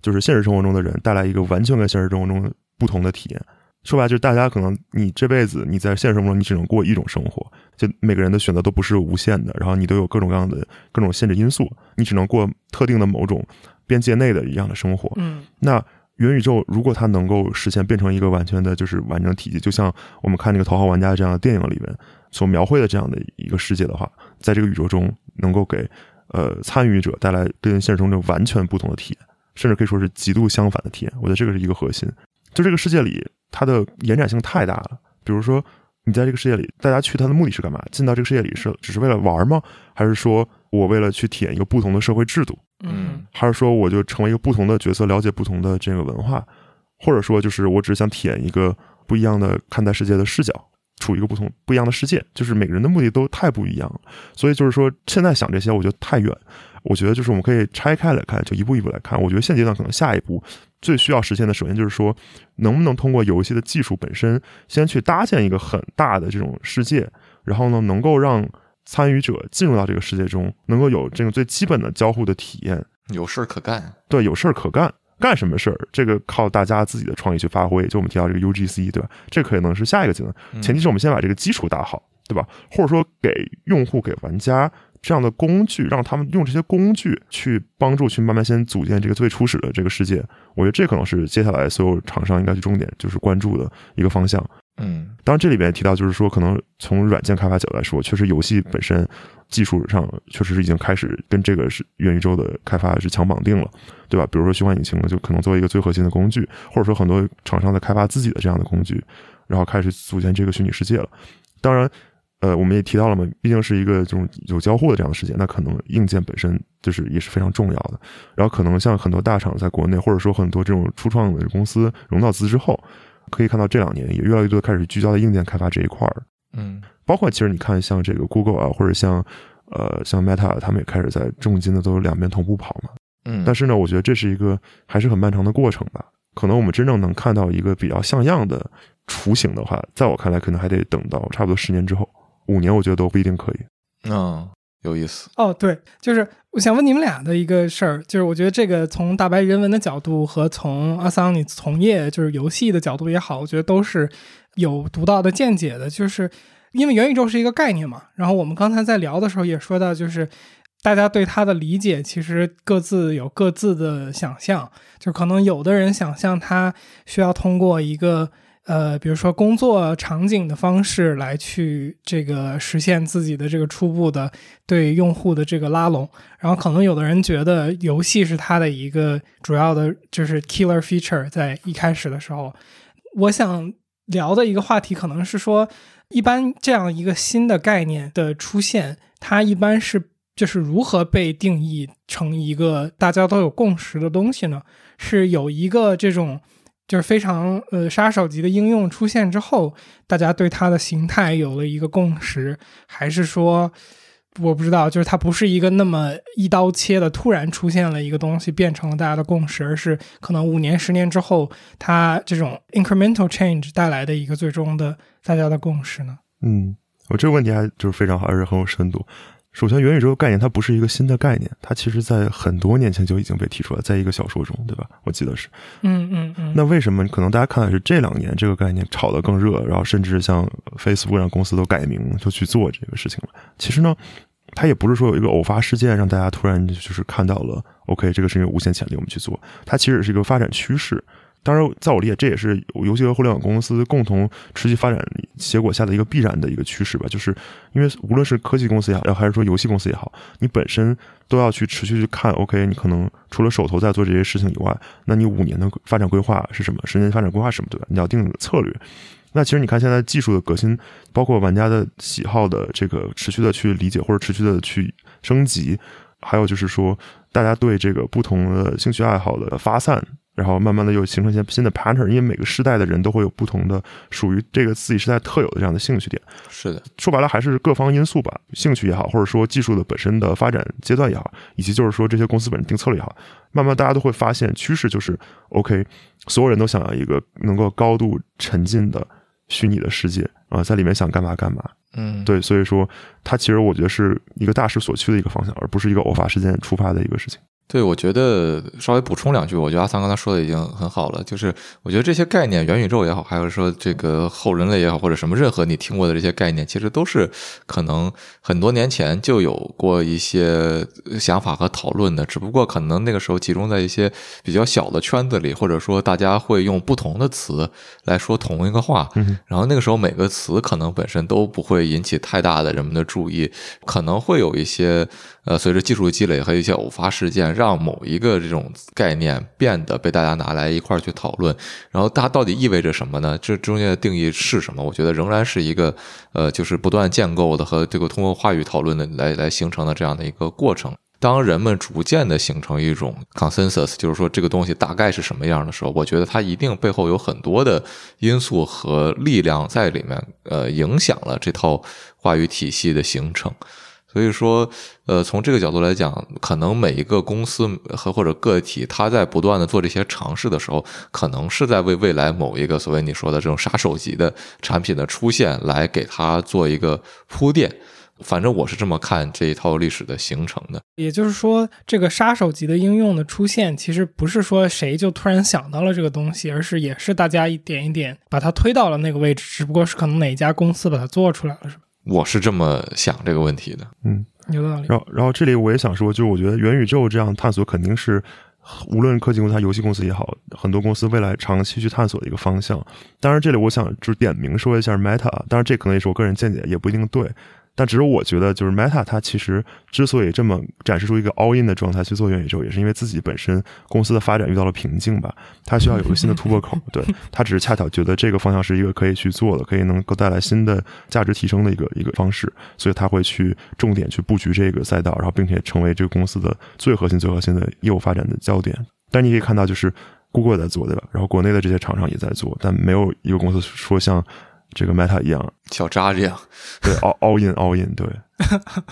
就是现实生活中的人带来一个完全跟现实生活中不同的体验。说白了，就是大家可能你这辈子你在现实生活中你只能过一种生活，就每个人的选择都不是无限的，然后你都有各种各样的各种限制因素，你只能过特定的某种边界内的一样的生活。嗯那元宇宙如果它能够实现变成一个完全的就是完整体系，就像我们看那个《头号玩家》这样的电影里面所描绘的这样的一个世界的话，在这个宇宙中能够给呃参与者带来跟现实中这完全不同的体验，甚至可以说是极度相反的体验。我觉得这个是一个核心。就这个世界里，它的延展性太大了。比如说，你在这个世界里，大家去它的目的是干嘛？进到这个世界里是只是为了玩吗？还是说我为了去体验一个不同的社会制度？嗯还是说我就成为一个不同的角色，了解不同的这个文化，或者说就是我只是想体验一个不一样的看待世界的视角，处于一个不同不一样的世界，就是每个人的目的都太不一样了。所以就是说，现在想这些，我觉得太远。我觉得就是我们可以拆开来看，就一步一步来看。我觉得现阶段可能下一步最需要实现的，首先就是说，能不能通过游戏的技术本身，先去搭建一个很大的这种世界，然后呢，能够让参与者进入到这个世界中，能够有这个最基本的交互的体验。有事儿可干。对，有事儿可干，干什么事儿，这个靠大家自己的创意去发挥。就我们提到这个 UGC，对吧？这可能是下一个阶段，前提是我们先把这个基础打好，对吧？或者说给用户、给玩家这样的工具，让他们用这些工具去帮助去慢慢先组建这个最初始的这个世界。我觉得这可能是接下来所有厂商应该去重点就是关注的一个方向。嗯当然，这里边提到，就是说，可能从软件开发角度来说，确实游戏本身技术上确实是已经开始跟这个是元宇宙的开发是强绑定了，对吧？比如说虚幻引擎，就可能作为一个最核心的工具，或者说很多厂商在开发自己的这样的工具，然后开始组建这个虚拟世界了。当然，呃，我们也提到了嘛，毕竟是一个这种有交互的这样的世界，那可能硬件本身就是也是非常重要的。然后可能像很多大厂在国内，或者说很多这种初创的公司融到资之后，可以看到这两年也越来越多开始聚焦在硬件开发这一块儿。嗯包括其实你看像这个 Google 啊，或者像呃像 Meta，他们也开始在重金的都两边同步跑嘛。嗯，但是呢，我觉得这是一个还是很漫长的过程吧。可能我们真正能看到一个比较像样的雏形的话，在我看来，可能还得等到差不多十年之后，五年我觉得都不一定可以。嗯有意思。哦，对，就是我想问你们俩的一个事儿，就是我觉得这个从大白人文的角度和从阿桑你从业就是游戏的角度也好，我觉得都是有独到的见解的。就是因为元宇宙是一个概念嘛，然后我们刚才在聊的时候也说到，就是大家对它的理解其实各自有各自的想象，就可能有的人想象它需要通过一个。呃，比如说工作场景的方式来去这个实现自己的这个初步的对用户的这个拉拢，然后可能有的人觉得游戏是它的一个主要的，就是 killer feature，在一开始的时候，我想聊的一个话题可能是说，一般这样一个新的概念的出现，它一般是就是如何被定义成一个大家都有共识的东西呢？是有一个这种。就是非常呃杀手级的应用出现之后，大家对它的形态有了一个共识，还是说我不知道，就是它不是一个那么一刀切的突然出现了一个东西变成了大家的共识，而是可能五年十年之后，它这种 incremental change 带来的一个最终的大家的共识呢？嗯，我这个问题还就是非常好，而且很有深度。首先，元宇宙概念它不是一个新的概念，它其实在很多年前就已经被提出来，在一个小说中，对吧？我记得是。嗯嗯嗯。那为什么可能大家看的是这两年这个概念炒得更热，然后甚至像 Facebook 让公司都改名就去做这个事情了？其实呢，它也不是说有一个偶发事件让大家突然就是看到了，OK，这个是一个无限潜力，我们去做。它其实是一个发展趋势。当然，在我理解，这也是游戏和互联网公司共同持续发展结果下的一个必然的一个趋势吧。就是因为无论是科技公司也好，还是说游戏公司也好，你本身都要去持续去看，OK，你可能除了手头在做这些事情以外，那你五年的发展规划是什么？十年发展规划是什么？对吧？你要定策略。那其实你看，现在技术的革新，包括玩家的喜好的这个持续的去理解或者持续的去升级，还有就是说，大家对这个不同的兴趣爱好的发散。然后慢慢的又形成一些新的 pattern，因为每个时代的人都会有不同的属于这个自己时代特有的这样的兴趣点。是的，说白了还是各方因素吧，兴趣也好，或者说技术的本身的发展阶段也好，以及就是说这些公司本身定策略也好，慢慢大家都会发现趋势就是 OK，所有人都想要一个能够高度沉浸的虚拟的世界，啊、在里面想干嘛干嘛。嗯，对，所以说它其实我觉得是一个大势所趋的一个方向，而不是一个偶发事件触发的一个事情。对，我觉得稍微补充两句，我觉得阿桑刚才说的已经很好了。就是我觉得这些概念，元宇宙也好，还有说这个后人类也好，或者什么任何你听过的这些概念，其实都是可能很多年前就有过一些想法和讨论的，只不过可能那个时候集中在一些比较小的圈子里，或者说大家会用不同的词来说同一个话。嗯然后那个时候每个词可能本身都不会引起太大的人们的注意，可能会有一些呃随着技术积累和一些偶发事件，让某一个这种概念变得被大家拿来一块儿去讨论。然后它到底意味着什么呢？这中间的定义是什么？我觉得仍然是一个呃，就是不断建构的和这个通过话语讨论的来来形成的这样的一个过程。当人们逐渐的形成一种 consensus，就是说这个东西大概是什么样的时候，我觉得它一定背后有很多的因素和力量在里面，呃，影响了这套话语体系的形成。所以说，呃，从这个角度来讲，可能每一个公司和或者个体，它在不断的做这些尝试的时候，可能是在为未来某一个所谓你说的这种杀手级的产品的出现，来给它做一个铺垫。反正我是这么看这一套历史的形成的。也就是说，这个杀手级的应用的出现，其实不是说谁就突然想到了这个东西，而是也是大家一点一点把它推到了那个位置，只不过是可能哪一家公司把它做出来了，是吧？我是这么想这个问题的。嗯，有道理。然后然后这里我也想说，就是我觉得元宇宙这样探索肯定是。无论科技公司、还是游戏公司也好，很多公司未来长期去探索的一个方向。当然，这里我想就是点名说一下 Meta，当然这可能也是我个人见解，也不一定对。但只是我觉得，就是 Meta 它其实之所以这么展示出一个 all in 的状态去做元宇宙，也是因为自己本身公司的发展遇到了瓶颈吧，它需要有个新的突破口。对，它只是恰巧觉得这个方向是一个可以去做的，可以能够带来新的价值提升的一个一个方式，所以它会去重点去布局这个赛道，然后并且成为这个公司的最核心、最核心的业务发展的焦点。但你可以看到，就是 Google 也在做，对吧？然后国内的这些厂商也在做，但没有一个公司说像这个 Meta 一样，小扎这样，对 all all in all in，对，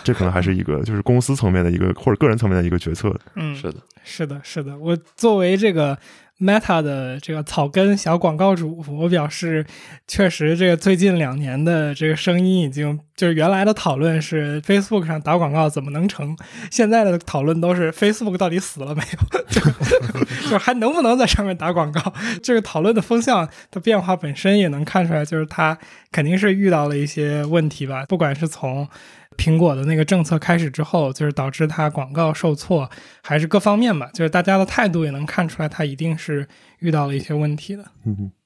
这可能还是一个就是公司层面的一个或者个人层面的一个决策。嗯，是的，是的，是的。我作为这个 Meta 的这个草根小广告主，我表示，确实这个最近两年的这个声音已经就是原来的讨论是 Facebook 上打广告怎么能成，现在的讨论都是 Facebook 到底死了没有，就还能不能在上面打广告。这个讨论的风向的变化本身也能看出来，就是它肯定是遇到了一些问题吧，不管是从。苹果的那个政策开始之后，就是导致它广告受挫，还是各方面吧，就是大家的态度也能看出来，它一定是遇到了一些问题的。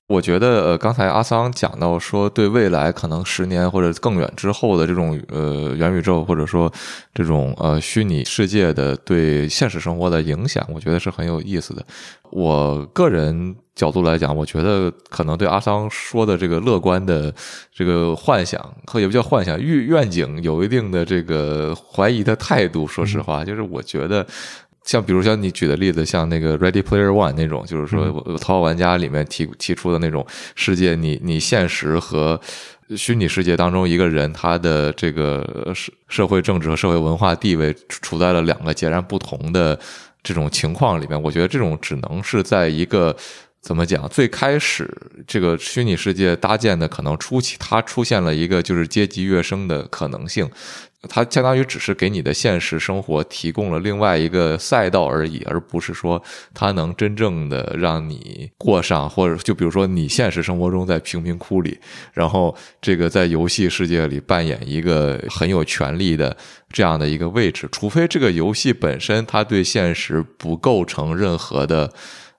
我觉得呃，刚才阿桑讲到说，对未来可能十年或者更远之后的这种呃元宇宙或者说这种呃虚拟世界的对现实生活的影响，我觉得是很有意思的。我个人角度来讲，我觉得可能对阿桑说的这个乐观的这个幻想，或也不叫幻想，愿愿景有一定的这个怀疑的态度。说实话，就是我觉得。像比如像你举的例子，像那个 Ready Player One 那种，就是说《头号玩家》里面提提出的那种世界，你你现实和虚拟世界当中一个人他的这个社社会政治和社会文化地位处在了两个截然不同的这种情况里面，我觉得这种只能是在一个。怎么讲？最开始这个虚拟世界搭建的可能初期，它出现了一个就是阶级跃升的可能性，它相当于只是给你的现实生活提供了另外一个赛道而已，而不是说它能真正的让你过上，或者就比如说你现实生活中在贫民窟里，然后这个在游戏世界里扮演一个很有权力的这样的一个位置，除非这个游戏本身它对现实不构成任何的。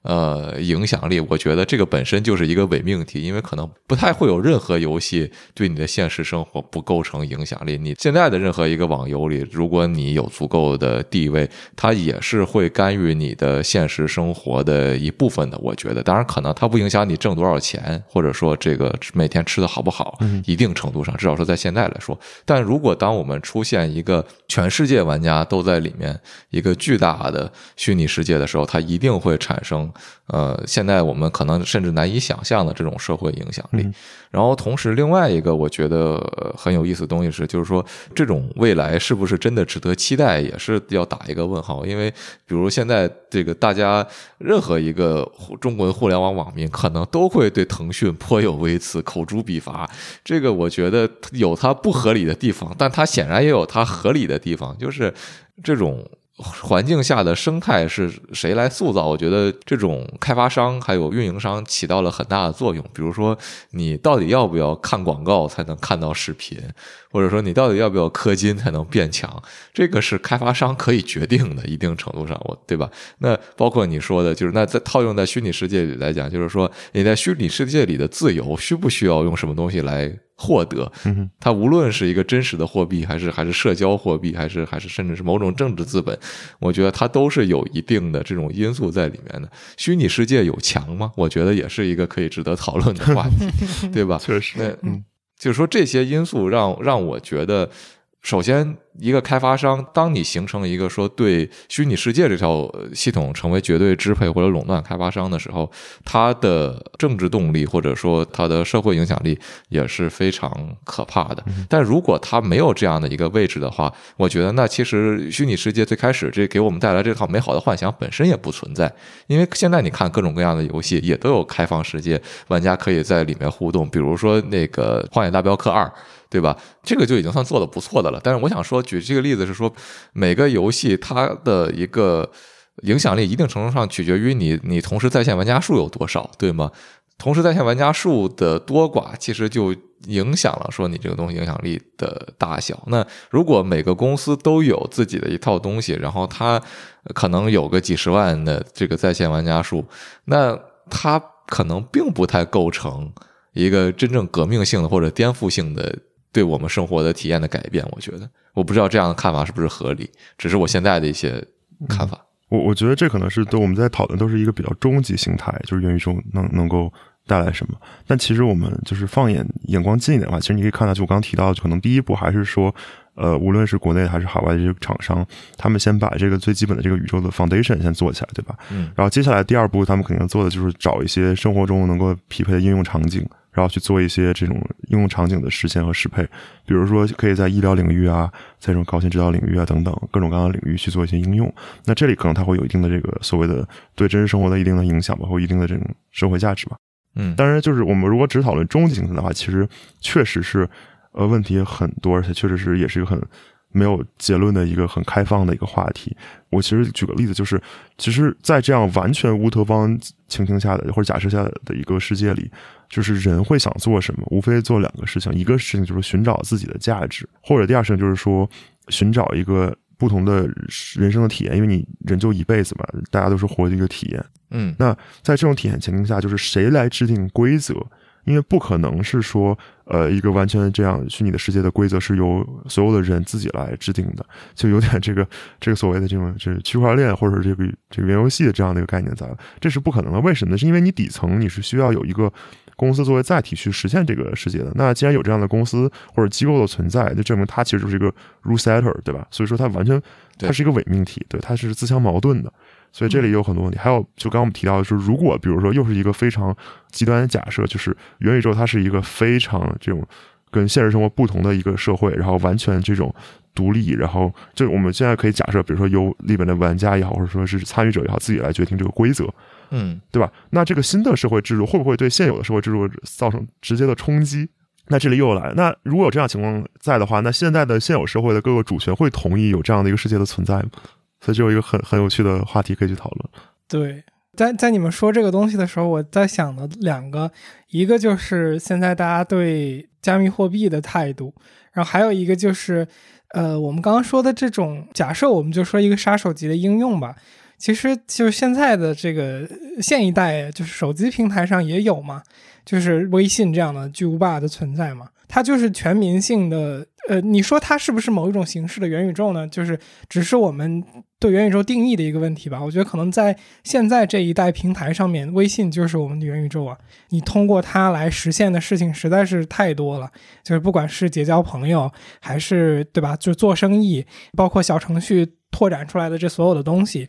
呃，影响力，我觉得这个本身就是一个伪命题，因为可能不太会有任何游戏对你的现实生活不构成影响力。你现在的任何一个网游里，如果你有足够的地位，它也是会干预你的现实生活的一部分的。我觉得，当然可能它不影响你挣多少钱，或者说这个每天吃的好不好，一定程度上，至少说在现在来说。但如果当我们出现一个全世界玩家都在里面一个巨大的虚拟世界的时候，它一定会产生。呃，现在我们可能甚至难以想象的这种社会影响力。嗯然后同时，另外一个我觉得呃很有意思的东西是，就是说这种未来是不是真的值得期待，也是要打一个问号。因为比如现在这个大家任何一个中国的互联网网民，可能都会对腾讯颇有微词，口诛笔伐。这个我觉得有它不合理的地方，但它显然也有它合理的地方，就是这种。环境下的生态是谁来塑造？我觉得这种开发商还有运营商起到了很大的作用。比如说，你到底要不要看广告才能看到视频，或者说你到底要不要氪金才能变强？这个是开发商可以决定的，一定程度上，我对吧？那包括你说的，就是那在套用在虚拟世界里来讲，就是说你在虚拟世界里的自由，需不需要用什么东西来？获得，嗯它无论是一个真实的货币，还是还是社交货币，还是还是甚至是某种政治资本，我觉得它都是有一定的这种因素在里面的。虚拟世界有强吗？我觉得也是一个可以值得讨论的话题，对吧？确实，那嗯，就是说这些因素让让我觉得。首先，一个开发商，当你形成一个说对虚拟世界这套系统成为绝对支配或者垄断开发商的时候，它的政治动力或者说它的社会影响力也是非常可怕的。但如果它没有这样的一个位置的话，我觉得那其实虚拟世界最开始这给我们带来这套美好的幻想本身也不存在，因为现在你看各种各样的游戏也都有开放世界，玩家可以在里面互动，比如说那个《荒野大镖客二》。对吧？这个就已经算做的不错的了。但是我想说，举这个例子是说，每个游戏它的一个影响力，一定程度上取决于你你同时在线玩家数有多少，对吗？同时在线玩家数的多寡，其实就影响了说你这个东西影响力的大小。那如果每个公司都有自己的一套东西，然后它可能有个几十万的这个在线玩家数，那它可能并不太构成一个真正革命性的或者颠覆性的。对我们生活的体验的改变，我觉得我不知道这样的看法是不是合理，只是我现在的一些看法。我我觉得这可能是对我们在讨论都是一个比较终极形态，就是元宇宙能能够带来什么。但其实我们就是放眼眼光近一点的话，其实你可以看到，就我刚刚提到，可能第一步还是说，呃，无论是国内还是海外的这些厂商，他们先把这个最基本的这个宇宙的 foundation 先做起来，对吧？嗯。然后接下来第二步，他们肯定做的就是找一些生活中能够匹配的应用场景。然后去做一些这种应用场景的实现和适配，比如说可以在医疗领域啊，在这种高新指导领域啊等等各种各样的领域去做一些应用。那这里可能它会有一定的这个所谓的对真实生活的一定的影响，吧，或一定的这种社会价值吧。嗯，当然就是我们如果只讨论终极形态的话，其实确实是呃问题很多，而且确实是也是一个很没有结论的一个很开放的一个话题。我其实举个例子，就是其实，在这样完全乌托邦情形下的或者假设下的一个世界里。就是人会想做什么，无非做两个事情，一个事情就是寻找自己的价值，或者第二事情就是说寻找一个不同的人生的体验，因为你人就一辈子嘛，大家都是活的一个体验。嗯，那在这种体验前提下，就是谁来制定规则？因为不可能是说，呃，一个完全这样虚拟的世界的规则是由所有的人自己来制定的，就有点这个 这个所谓的这种这区块链或者这个这个元游戏的这样的一个概念在了，这是不可能的。为什么呢？是因为你底层你是需要有一个。公司作为载体去实现这个世界的，那既然有这样的公司或者机构的存在，就证明它其实就是一个 rule setter，对吧？所以说它完全它是一个伪命题，对，它是自相矛盾的。所以这里有很多问题。还有，就刚刚我们提到的是，如果比如说又是一个非常极端的假设，就是元宇宙它是一个非常这种跟现实生活不同的一个社会，然后完全这种独立，然后就我们现在可以假设，比如说由里面的玩家也好，或者说是参与者也好，自己来决定这个规则。嗯，对吧？那这个新的社会制度会不会对现有的社会制度造成直接的冲击？那这里又来，那如果有这样情况在的话，那现在的现有社会的各个主权会同意有这样的一个世界的存在吗？所以就有一个很很有趣的话题可以去讨论。对，在在你们说这个东西的时候，我在想的两个，一个就是现在大家对加密货币的态度，然后还有一个就是，呃，我们刚刚说的这种假设，我们就说一个杀手级的应用吧。其实就是现在的这个现一代，就是手机平台上也有嘛，就是微信这样的巨无霸的存在嘛，它就是全民性的。呃，你说它是不是某一种形式的元宇宙呢？就是只是我们对元宇宙定义的一个问题吧。我觉得可能在现在这一代平台上面，微信就是我们的元宇宙啊。你通过它来实现的事情实在是太多了，就是不管是结交朋友，还是对吧，就做生意，包括小程序。拓展出来的这所有的东西，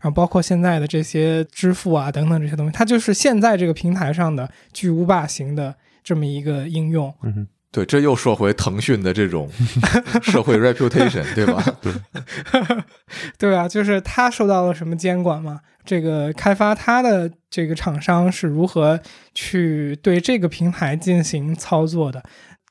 然后包括现在的这些支付啊等等这些东西，它就是现在这个平台上的巨无霸型的这么一个应用。嗯，对，这又说回腾讯的这种 社会 reputation，对吧？对 对啊，就是它受到了什么监管嘛？这个开发它的这个厂商是如何去对这个平台进行操作的？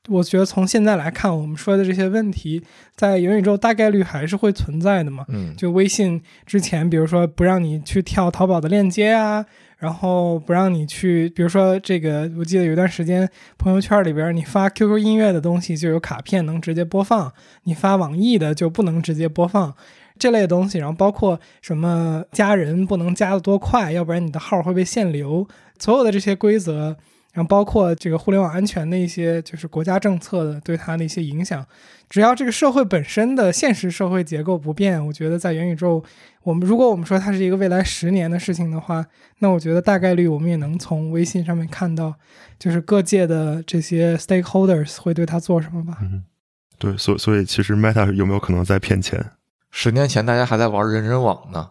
我觉得从现在来看，我们说的这些问题，在元宇宙大概率还是会存在的嘛。嗯，就微信之前，比如说不让你去跳淘宝的链接啊，然后不让你去，比如说这个，我记得有一段时间朋友圈里边，你发 QQ 音乐的东西就有卡片能直接播放，你发网易的就不能直接播放这类的东西。然后包括什么加人不能加的多快，要不然你的号会被限流，所有的这些规则。然后包括这个互联网安全的一些，就是国家政策的对它的一些影响。只要这个社会本身的现实社会结构不变，我觉得在元宇宙，我们如果我们说它是一个未来十年的事情的话，那我觉得大概率我们也能从微信上面看到，就是各界的这些 stakeholders 会对它做什么吧。嗯，对，所所以其实 Meta 有没有可能在骗钱？十年前大家还在玩人人网呢。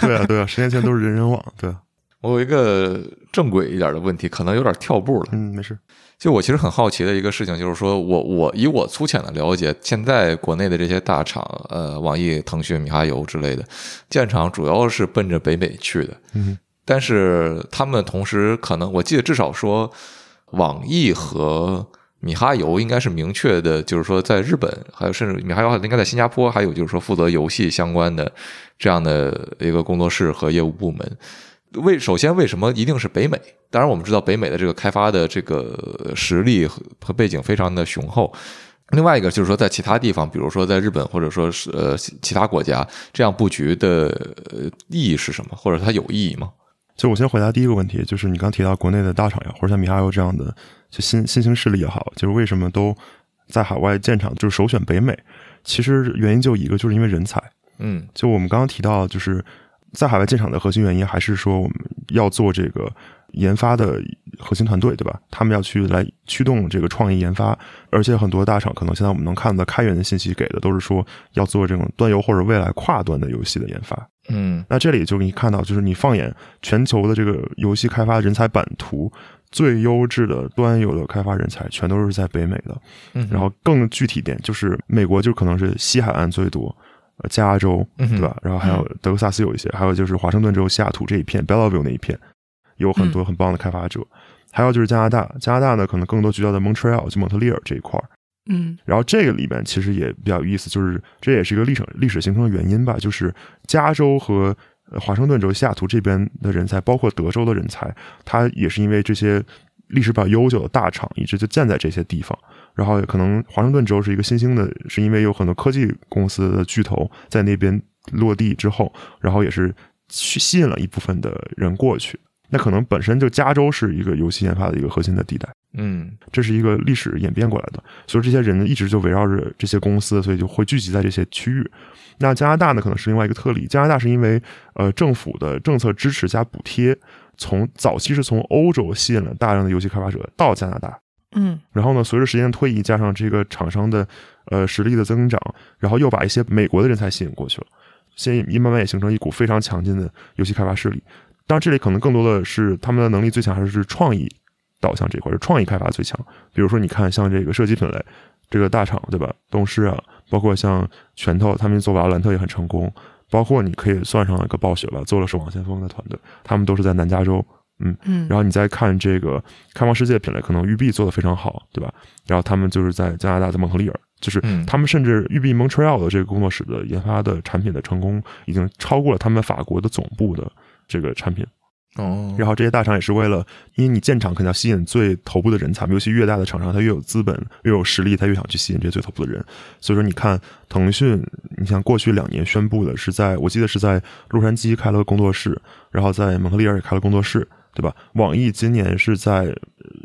对啊，对啊，十年前都是人人网，对。我有一个正轨一点的问题，可能有点跳步了。嗯，没事。就我其实很好奇的一个事情，就是说我我以我粗浅的了解，现在国内的这些大厂，呃，网易、腾讯、米哈游之类的建厂，主要是奔着北美去的。嗯，但是他们同时可能，我记得至少说，网易和米哈游应该是明确的，就是说在日本，还有甚至米哈游应该在新加坡，还有就是说负责游戏相关的这样的一个工作室和业务部门。为首先，为什么一定是北美？当然，我们知道北美的这个开发的这个实力和背景非常的雄厚。另外一个就是说，在其他地方，比如说在日本或者说是呃其他国家，这样布局的意义是什么？或者它有意义吗？就我先回答第一个问题，就是你刚提到国内的大厂呀，或者像米哈游这样的就新新兴势力也好，就是为什么都在海外建厂，就是首选北美？其实原因就一个，就是因为人才。嗯，就我们刚刚提到，就是。在海外建厂的核心原因，还是说我们要做这个研发的核心团队，对吧？他们要去来驱动这个创意研发，而且很多大厂可能现在我们能看到开源的信息给的都是说要做这种端游或者未来跨端的游戏的研发。嗯，那这里就你看到，就是你放眼全球的这个游戏开发人才版图，最优质的端游的开发人才全都是在北美的。嗯，然后更具体点，就是美国就可能是西海岸最多。加州对吧？然后还有德克萨斯有一些，还有就是华盛顿州西雅图这一片，Bellevue 那一片，有很多很棒的开发者。还有就是加拿大，加拿大呢可能更多聚焦在 Montreal 就蒙特利尔这一块儿。嗯，然后这个里面其实也比较有意思，就是这也是一个历史历史形成的原因吧。就是加州和华盛顿州西雅图这边的人才，包括德州的人才，他也是因为这些历史比较悠久的大厂一直就建在这些地方。然后可能华盛顿州是一个新兴的，是因为有很多科技公司的巨头在那边落地之后，然后也是去吸引了一部分的人过去。那可能本身就加州是一个游戏研发的一个核心的地带，嗯，这是一个历史演变过来的。所以这些人一直就围绕着这些公司，所以就会聚集在这些区域。那加拿大呢，可能是另外一个特例。加拿大是因为呃政府的政策支持加补贴，从早期是从欧洲吸引了大量的游戏开发者到加拿大。嗯，然后呢？随着时间的推移，加上这个厂商的呃实力的增长，然后又把一些美国的人才吸引过去了，现在慢慢也形成一股非常强劲的游戏开发势力。当然，这里可能更多的是他们的能力最强，还是是创意导向这块，是创意开发最强。比如说，你看像这个射击品类这个大厂，对吧？东狮啊，包括像拳头，他们做瓦兰特也很成功。包括你可以算上一个暴雪吧，做了守望先锋的团队，他们都是在南加州。嗯嗯，然后你再看这个开放世界品类，可能育碧做的非常好，对吧？然后他们就是在加拿大，在蒙特利尔，就是他们甚至育碧 Montreal 的这个工作室的研发的产品的成功，已经超过了他们法国的总部的这个产品。哦，然后这些大厂也是为了，因为你建厂肯定要吸引最头部的人才，尤其越大的厂商，他越有资本、越有实力，他越想去吸引这些最头部的人。所以说，你看腾讯，你像过去两年宣布的是在，我记得是在洛杉矶开了个工作室，然后在蒙特利尔也开了工作室。对吧？网易今年是在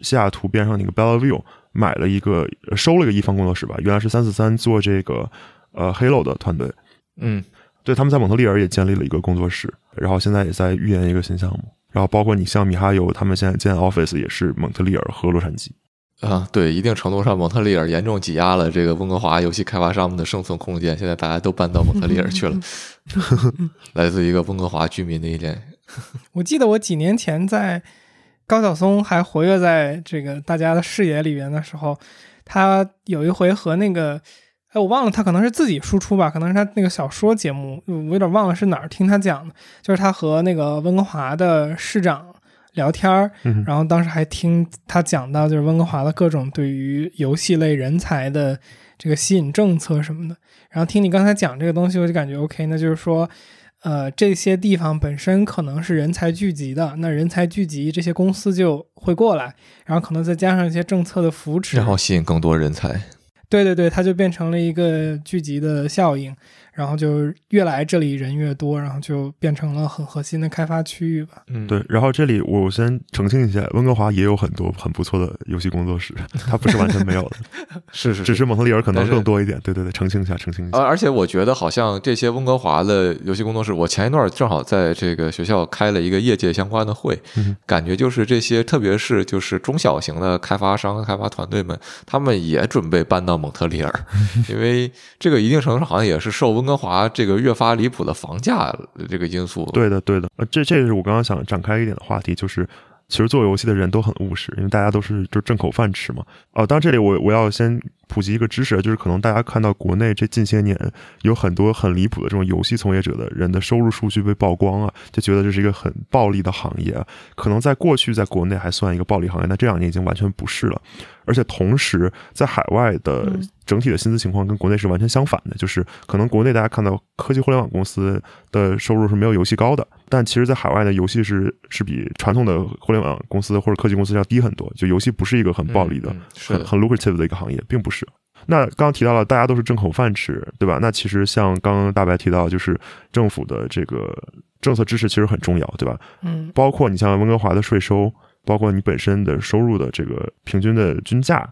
西雅图边上那个 Bellevue 买了一个，收了一个一方工作室吧。原来是三四三做这个呃 Halo 的团队，嗯，对，他们在蒙特利尔也建立了一个工作室，然后现在也在预研一个新项目。然后包括你像米哈游，他们现在建 Office 也是蒙特利尔和洛杉矶。啊，对，一定程度上，蒙特利尔严重挤压了这个温哥华游戏开发商们的生存空间。现在大家都搬到蒙特利尔去了，来自一个温哥华居民的一点。我记得我几年前在高晓松还活跃在这个大家的视野里边的时候，他有一回和那个，哎，我忘了，他可能是自己输出吧，可能是他那个小说节目，我有点忘了是哪儿听他讲的，就是他和那个温哥华的市长。聊天儿，然后当时还听他讲到，就是温哥华的各种对于游戏类人才的这个吸引政策什么的。然后听你刚才讲这个东西，我就感觉 OK，那就是说，呃，这些地方本身可能是人才聚集的，那人才聚集，这些公司就会过来，然后可能再加上一些政策的扶持，然后吸引更多人才。对对对，它就变成了一个聚集的效应。然后就越来这里人越多，然后就变成了很核心的开发区域吧。嗯，对。然后这里我先澄清一下，温哥华也有很多很不错的游戏工作室，它不是完全没有的。是是，只是蒙特利尔可能更多一点。对对对，澄清一下，澄清一下。而而且我觉得好像这些温哥华的游戏工作室，我前一段正好在这个学校开了一个业界相关的会，感觉就是这些，特别是就是中小型的开发商、开发团队们，他们也准备搬到蒙特利尔，因为这个一定程度上好像也是受温。温哥华这个越发离谱的房价这个因素，对的，对的，呃，这这个是我刚刚想展开一点的话题，就是其实做游戏的人都很务实，因为大家都是就挣口饭吃嘛。哦，当然这里我我要先普及一个知识，就是可能大家看到国内这近些年有很多很离谱的这种游戏从业者的人的收入数据被曝光啊，就觉得这是一个很暴利的行业啊。可能在过去在国内还算一个暴利行业，那这两年已经完全不是了。而且同时，在海外的整体的薪资情况跟国内是完全相反的，就是可能国内大家看到科技互联网公司的收入是没有游戏高的，但其实，在海外的游戏是是比传统的互联网公司或者科技公司要低很多。就游戏不是一个很暴利的、很很 lucrative 的一个行业，并不是。那刚刚提到了，大家都是挣口饭吃，对吧？那其实像刚刚大白提到，就是政府的这个政策支持其实很重要，对吧？嗯，包括你像温哥华的税收。包括你本身的收入的这个平均的均价，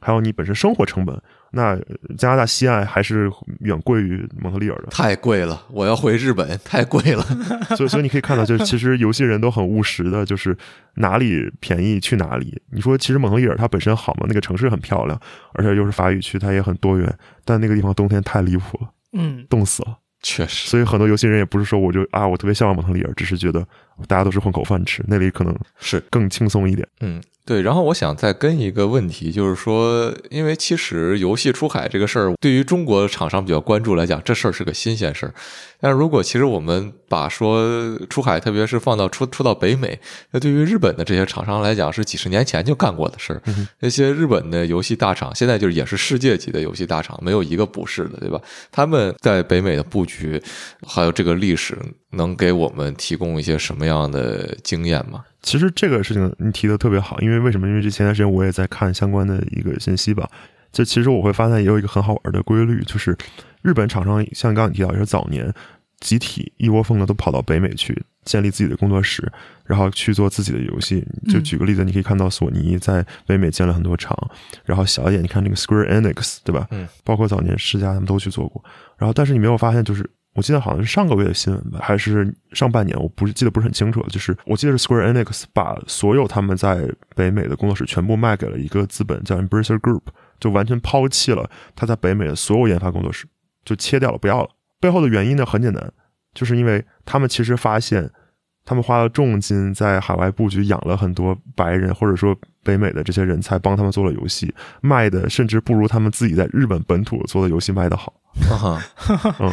还有你本身生活成本，那加拿大西岸还是远贵于蒙特利尔的。太贵了，我要回日本，太贵了。所以，所以你可以看到，就是其实游戏人都很务实的，就是哪里便宜去哪里。你说，其实蒙特利尔它本身好吗？那个城市很漂亮，而且又是法语区，它也很多元。但那个地方冬天太离谱了，嗯，冻死了。确实，所以很多游戏人也不是说我就啊，我特别向往蒙特利尔，只是觉得大家都是混口饭吃，那里可能是更轻松一点。嗯。对，然后我想再跟一个问题，就是说，因为其实游戏出海这个事儿，对于中国厂商比较关注来讲，这事儿是个新鲜事儿。但如果其实我们把说出海，特别是放到出出到北美，那对于日本的这些厂商来讲，是几十年前就干过的事儿。那些日本的游戏大厂，现在就是也是世界级的游戏大厂，没有一个不是的，对吧？他们在北美的布局，还有这个历史，能给我们提供一些什么样的经验吗？其实这个事情你提的特别好，因为为什么？因为这前段时间我也在看相关的一个信息吧。就其实我会发现也有一个很好玩的规律，就是日本厂商像刚刚你提到，也是早年集体一窝蜂的都跑到北美去建立自己的工作室，然后去做自己的游戏。就举个例子，你可以看到索尼在北美建了很多厂，然后小一点，你看那个 Square Enix，对吧？嗯，包括早年世嘉他们都去做过。然后，但是你没有发现就是。我记得好像是上个月的新闻吧，还是上半年，我不是记得不是很清楚了。就是我记得是 Square Enix 把所有他们在北美的工作室全部卖给了一个资本叫 Embracer Group，就完全抛弃了他在北美的所有研发工作室，就切掉了，不要了。背后的原因呢很简单，就是因为他们其实发现，他们花了重金在海外布局，养了很多白人或者说北美的这些人才，帮他们做了游戏，卖的甚至不如他们自己在日本本土做的游戏卖的好。嗯。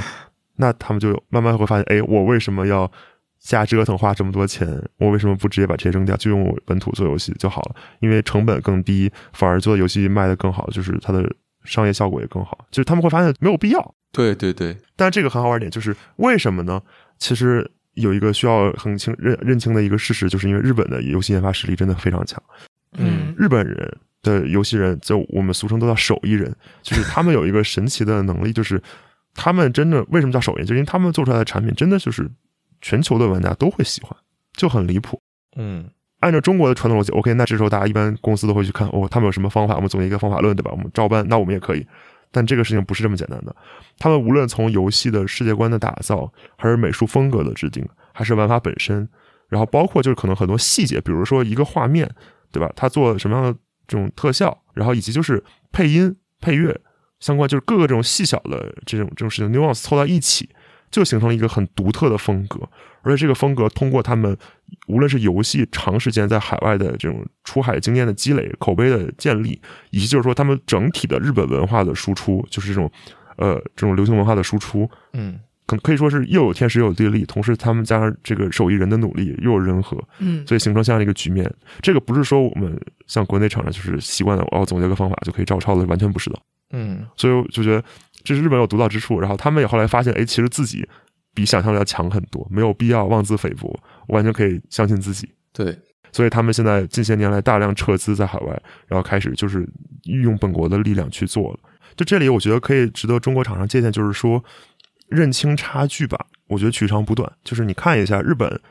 那他们就慢慢会发现，哎，我为什么要瞎折腾花这么多钱？我为什么不直接把这些扔掉，就用我本土做游戏就好了？因为成本更低，反而做游戏卖的更好，就是它的商业效果也更好。就是他们会发现没有必要。对对对。但这个很好玩点就是为什么呢？其实有一个需要很清认认清的一个事实，就是因为日本的游戏研发实力真的非常强。嗯，日本人的游戏人，就我们俗称都叫手艺人，就是他们有一个神奇的能力，就是。他们真的为什么叫首页？就因为他们做出来的产品真的就是全球的玩家都会喜欢，就很离谱。嗯，按照中国的传统逻辑，OK，那这时候大家一般公司都会去看哦，他们有什么方法，我们总结一个方法论，对吧？我们照搬，那我们也可以。但这个事情不是这么简单的。他们无论从游戏的世界观的打造，还是美术风格的制定，还是玩法本身，然后包括就是可能很多细节，比如说一个画面，对吧？他做什么样的这种特效，然后以及就是配音、配乐相关，就是各个这种细小的这种这种事情 nuance 凑到一起，就形成了一个很独特的风格。而且这个风格通过他们无论是游戏长时间在海外的这种出海经验的积累、口碑的建立，以及就是说他们整体的日本文化的输出，就是这种呃这种流行文化的输出，嗯可可以说是又有天时又有地利，同时他们加上这个手艺人的努力，又有人和，嗯所以形成这样的一个局面。这个不是说我们像国内厂商就是习惯了，哦，总结个方法就可以照抄的，完全不是的。嗯所以我就觉得这是日本有独到之处。然后他们也后来发现，哎，其实自己比想象的要强很多，没有必要妄自菲薄，完全可以相信自己。对，所以他们现在近些年来大量撤资在海外，然后开始就是运用本国的力量去做了。就这里，我觉得可以值得中国厂商借鉴，就是说认清差距吧。我觉得取长补短，就是你看一下日本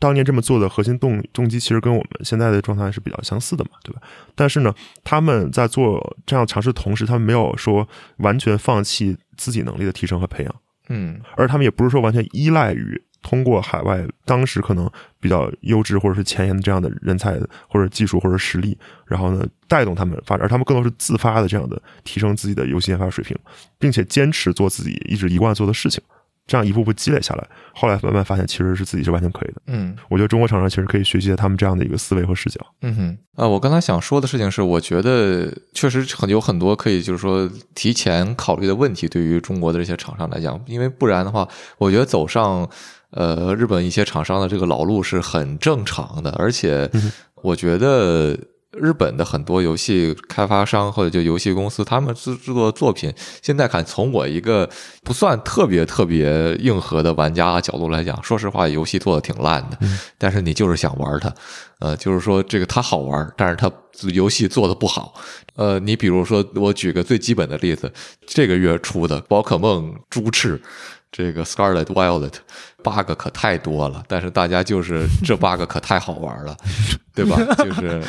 当年这么做的核心动动机，其实跟我们现在的状态是比较相似的嘛，对吧？但是呢，他们在做这样尝试的同时，他们没有说完全放弃自己能力的提升和培养。嗯而他们也不是说完全依赖于通过海外当时可能比较优质或者是前沿的这样的人才或者技术或者实力，然后呢带动他们发展，而他们更多是自发的这样的提升自己的游戏研发水平，并且坚持做自己一直一贯做的事情，这样一步步积累下来，后来慢慢发现其实是自己是完全可以的。嗯我觉得中国厂商其实可以学习他们这样的一个思维和视角。嗯哼，啊，我刚才想说的事情是，我觉得确实很有很多可以就是说提前考虑的问题，对于中国的这些厂商来讲，因为不然的话，我觉得走上呃日本一些厂商的这个老路是很正常的，而且嗯我觉得。日本的很多游戏开发商或者就游戏公司，他们制制作的作品，现在看从我一个不算特别特别硬核的玩家的角度来讲，说实话，游戏做的挺烂的，但是你就是想玩它，呃，就是说这个它好玩，但是它游戏做的不好。呃，你比如说，我举个最基本的例子，这个月出的宝可梦朱赤，这个 Scarlet Violet bug 可太多了，但是大家就是这 bug 可太好玩了，对吧？就是，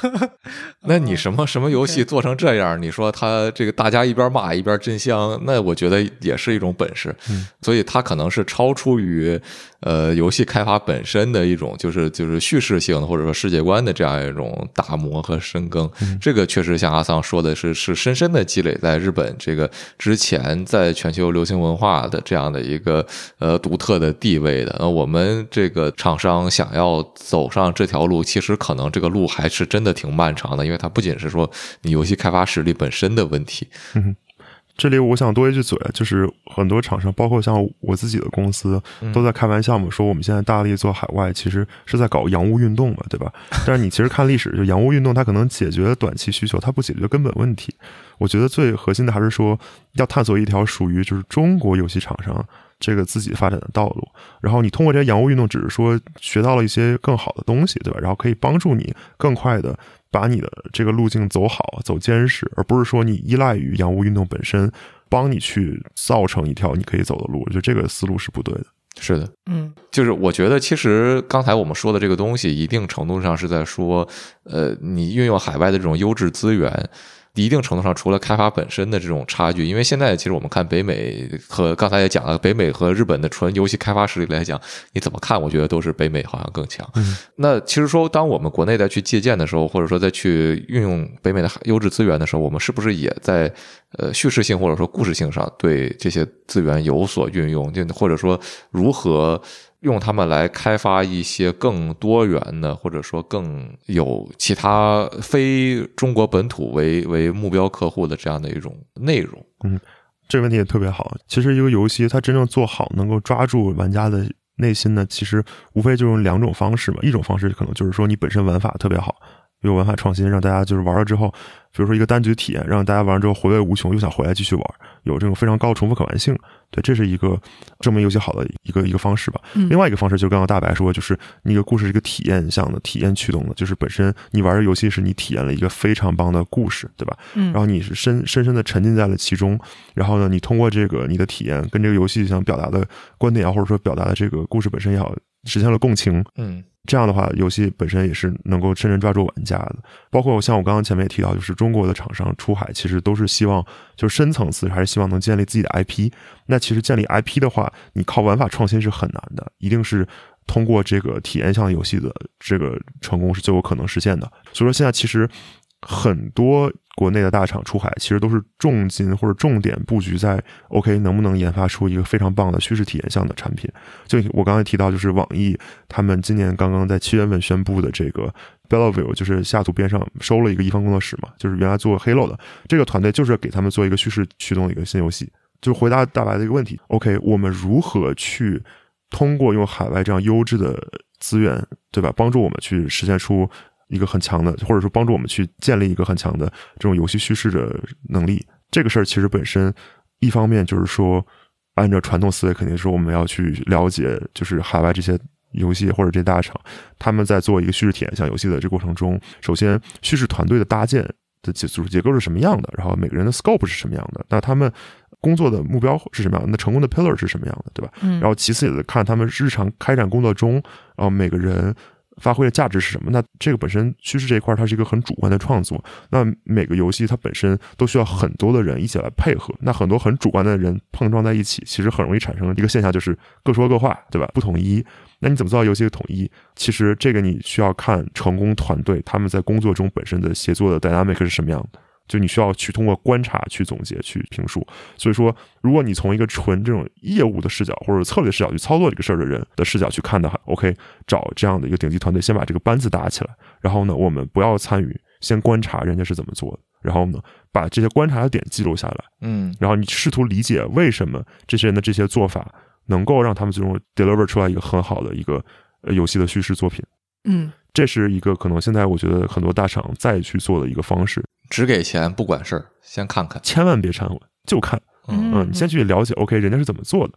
那你什么什么游戏做成这样？你说他这个大家一边骂一边真香，那我觉得也是一种本事。所以它可能是超出于呃游戏开发本身的一种，就是就是叙事性的或者说世界观的这样一种打磨和深耕。这个确实像阿桑说的是，是深深的积累在日本这个之前在全球流行文化的这样的一个呃独特的地位的。那，我们这个厂商想要走上这条路，其实可能这个路还是真的挺漫长的，因为它不仅是说你游戏开发实力本身的问题。这里我想多一句嘴啊，就是很多厂商，包括像我自己的公司，都在开玩笑嘛，说我们现在大力做海外，其实是在搞洋务运动嘛，对吧？但是你其实看历史，就洋务运动它可能解决短期需求，它不解决根本问题。我觉得最核心的还是说，要探索一条属于就是中国游戏厂商这个自己发展的道路。然后你通过这些洋务运动，只是说学到了一些更好的东西，对吧？然后可以帮助你更快的把你的这个路径走好、走坚实，而不是说你依赖于洋务运动本身帮你去造成一条你可以走的路。我觉得这个思路是不对的。是的，嗯就是我觉得，其实刚才我们说的这个东西，一定程度上是在说，呃，你运用海外的这种优质资源。一定程度上，除了开发本身的这种差距，因为现在其实我们看北美和刚才也讲了，北美和日本的纯游戏开发实力来讲，你怎么看？我觉得都是北美好像更强。嗯那其实说，当我们国内再去借鉴的时候，或者说再去运用北美的优质资源的时候，我们是不是也在呃叙事性或者说故事性上对这些资源有所运用？就或者说如何？用它们来开发一些更多元的，或者说更有其他非中国本土为为目标客户的这样的一种内容。嗯这个问题也特别好。其实一个游戏它真正做好，能够抓住玩家的内心呢，其实无非就用两种方式嘛。一种方式可能就是说你本身玩法特别好，有玩法创新，让大家就是玩了之后，比如说一个单局体验，让大家玩了之后回味无穷，又想回来继续玩，有这种非常高的重复可玩性。对，这是一个证明游戏好的一个一个方式吧。嗯另外一个方式就是刚刚大白说，就是你一个故事是一个体验向的、体验驱动的，就是本身你玩的游戏是你体验了一个非常棒的故事，对吧？嗯然后你是深深深的沉浸在了其中，然后呢，你通过这个你的体验跟这个游戏想表达的观点啊，或者说表达的这个故事本身也好，实现了共情。嗯这样的话，游戏本身也是能够深深抓住玩家的。包括像我刚刚前面也提到，就是中国的厂商出海，其实都是希望就是深层次还是希望能建立自己的 IP。那其实建立 IP 的话，你靠玩法创新是很难的，一定是通过这个体验向游戏的这个成功是最有可能实现的。所以说现在其实很多国内的大厂出海，其实都是重金或者重点布局在 OK 能不能研发出一个非常棒的叙事体验项的产品。就我刚才提到，就是网易他们今年刚刚在七月份宣布的这个 Bellevue，就是下图边上收了一个一方工作室嘛，就是原来做 Halo 的这个团队，就是给他们做一个叙事驱动的一个新游戏。就回答大白的一个问题：OK，我们如何去通过用海外这样优质的资源，对吧，帮助我们去实现出？一个很强的，或者说帮助我们去建立一个很强的这种游戏叙事的能力。这个事儿其实本身，一方面就是说，按照传统思维，肯定是我们要去了解，就是海外这些游戏或者这些大厂，他们在做一个叙事体验像游戏的这过程中，首先叙事团队的搭建的结组织结构是什么样的，然后每个人的 scope 是什么样的，那他们工作的目标是什么样的，那成功的 pillar 是什么样的，对吧？嗯。然后其次也得看他们日常开展工作中，然后每个人。发挥的价值是什么？那这个本身趋势这一块，它是一个很主观的创作。那每个游戏它本身都需要很多的人一起来配合。那很多很主观的人碰撞在一起，其实很容易产生一个现象，就是各说各话，对吧？不统一。那你怎么做到游戏的统一？其实这个你需要看成功团队他们在工作中本身的协作的 dynamic 是什么样的。就你需要去通过观察去总结去评述，所以说，如果你从一个纯这种业务的视角或者策略视角去操作这个事儿的人的视角去看的话，OK，找这样的一个顶级团队，先把这个班子搭起来，然后呢，我们不要参与，先观察人家是怎么做的，然后呢，把这些观察的点记录下来，嗯，然后你试图理解为什么这些人的这些做法能够让他们最终 deliver 出来一个很好的一个呃游戏的叙事作品，嗯，这是一个可能现在我觉得很多大厂再去做的一个方式。只给钱不管事儿，先看看，千万别掺和，就看。嗯，你先去了解，OK，人家是怎么做的。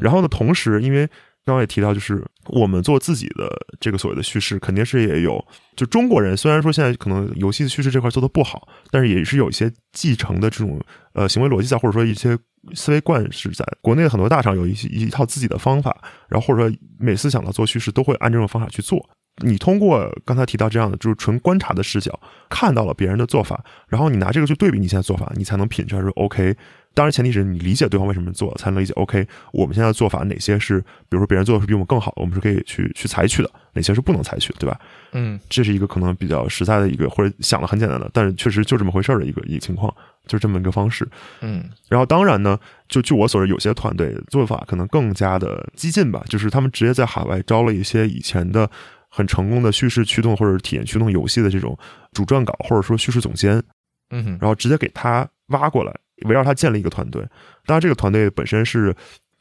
然后呢，同时，因为刚刚也提到，就是我们做自己的这个所谓的叙事，肯定是也有。就中国人虽然说现在可能游戏的叙事这块做的不好，但是也是有一些继承的这种呃行为逻辑在，或者说一些思维惯是在。国内的很多大厂有一些一套自己的方法，然后或者说每次想到做叙事，都会按这种方法去做。你通过刚才提到这样的，就是纯观察的视角，看到了别人的做法，然后你拿这个去对比你现在做法，你才能品出来说 OK。当然前提是你理解对方为什么做，才能理解 OK。我们现在的做法哪些是，比如说别人做的是比我们更好，我们是可以去去采取的，哪些是不能采取的，对吧？嗯，这是一个可能比较实在的一个，或者想的很简单的，但是确实就这么回事儿的一个一个情况，就是这么一个方式。嗯，然后当然呢，就据我所知，有些团队做法可能更加的激进吧，就是他们直接在海外招了一些以前的。很成功的叙事驱动或者体验驱动游戏的这种主撰稿，或者说叙事总监，嗯，然后直接给他挖过来，围绕他建立一个团队。当然，这个团队本身是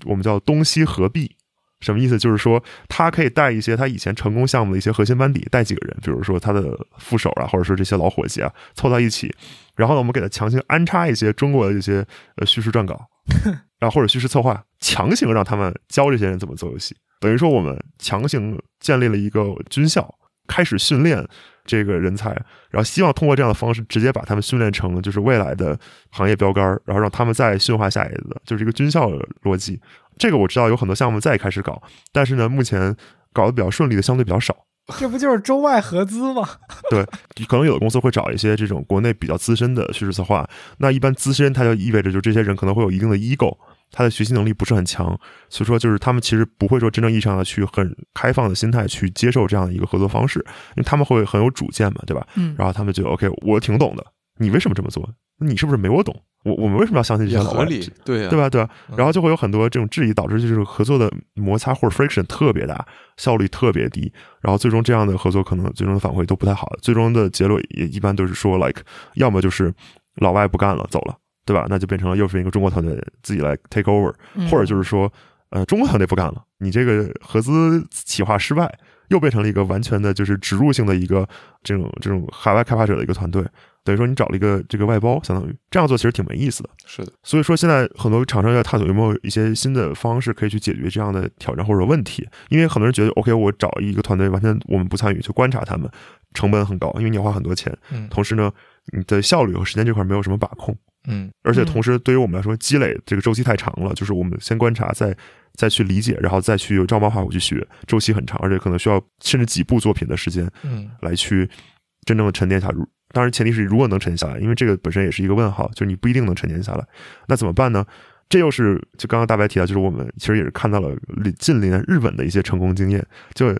我们叫东西合璧，什么意思？就是说他可以带一些他以前成功项目的一些核心班底，带几个人，比如说他的副手啊，或者说这些老伙计啊，凑到一起。然后呢，我们给他强行安插一些中国的一些呃叙事撰稿，然后或者叙事策划，强行让他们教这些人怎么做游戏。等于说，我们强行建立了一个军校，开始训练这个人才，然后希望通过这样的方式，直接把他们训练成就是未来的行业标杆，然后让他们再驯化下一个，就是一个军校逻辑。这个我知道有很多项目在开始搞，但是呢，目前搞得比较顺利的相对比较少。这不就是中外合资吗？对，可能有的公司会找一些这种国内比较资深的叙事策划，那一般资深，它就意味着就这些人可能会有一定的 ego。他的学习能力不是很强，所以说就是他们其实不会说真正意义上的去很开放的心态去接受这样的一个合作方式，因为他们会很有主见嘛，对吧？嗯，然后他们就 OK，我挺懂的，你为什么这么做？你是不是没我懂？我我们为什么要相信这些老外？对对吧？对吧？然后就会有很多这种质疑，导致就是合作的摩擦或者 friction 特别大，效率特别低，然后最终这样的合作可能最终的反馈都不太好，最终的结论也一般都是说 like，要么就是老外不干了走了。对吧？那就变成了又是一个中国团队自己来 take over，或者就是说，呃，中国团队不干了，你这个合资企划失败，又变成了一个完全的就是植入性的一个这种这种海外开发者的一个团队，等于说你找了一个这个外包，相当于这样做其实挺没意思的。是的，所以说现在很多厂商在探索有没有一些新的方式可以去解决这样的挑战或者问题，因为很多人觉得 OK，我找一个团队完全我们不参与，去观察他们，成本很高，因为你要花很多钱，嗯，同时呢，你的效率和时间这块没有什么把控。嗯，而且同时，对于我们来说，积累这个周期太长了。就是我们先观察，再再去理解，然后再去照猫画虎去学，周期很长，而且可能需要甚至几部作品的时间，嗯，来去真正的沉淀下。当然，前提是如果能沉淀下来，因为这个本身也是一个问号，就是你不一定能沉淀下来。那怎么办呢？这又是就刚刚大白提到，就是我们其实也是看到了近邻日本的一些成功经验。就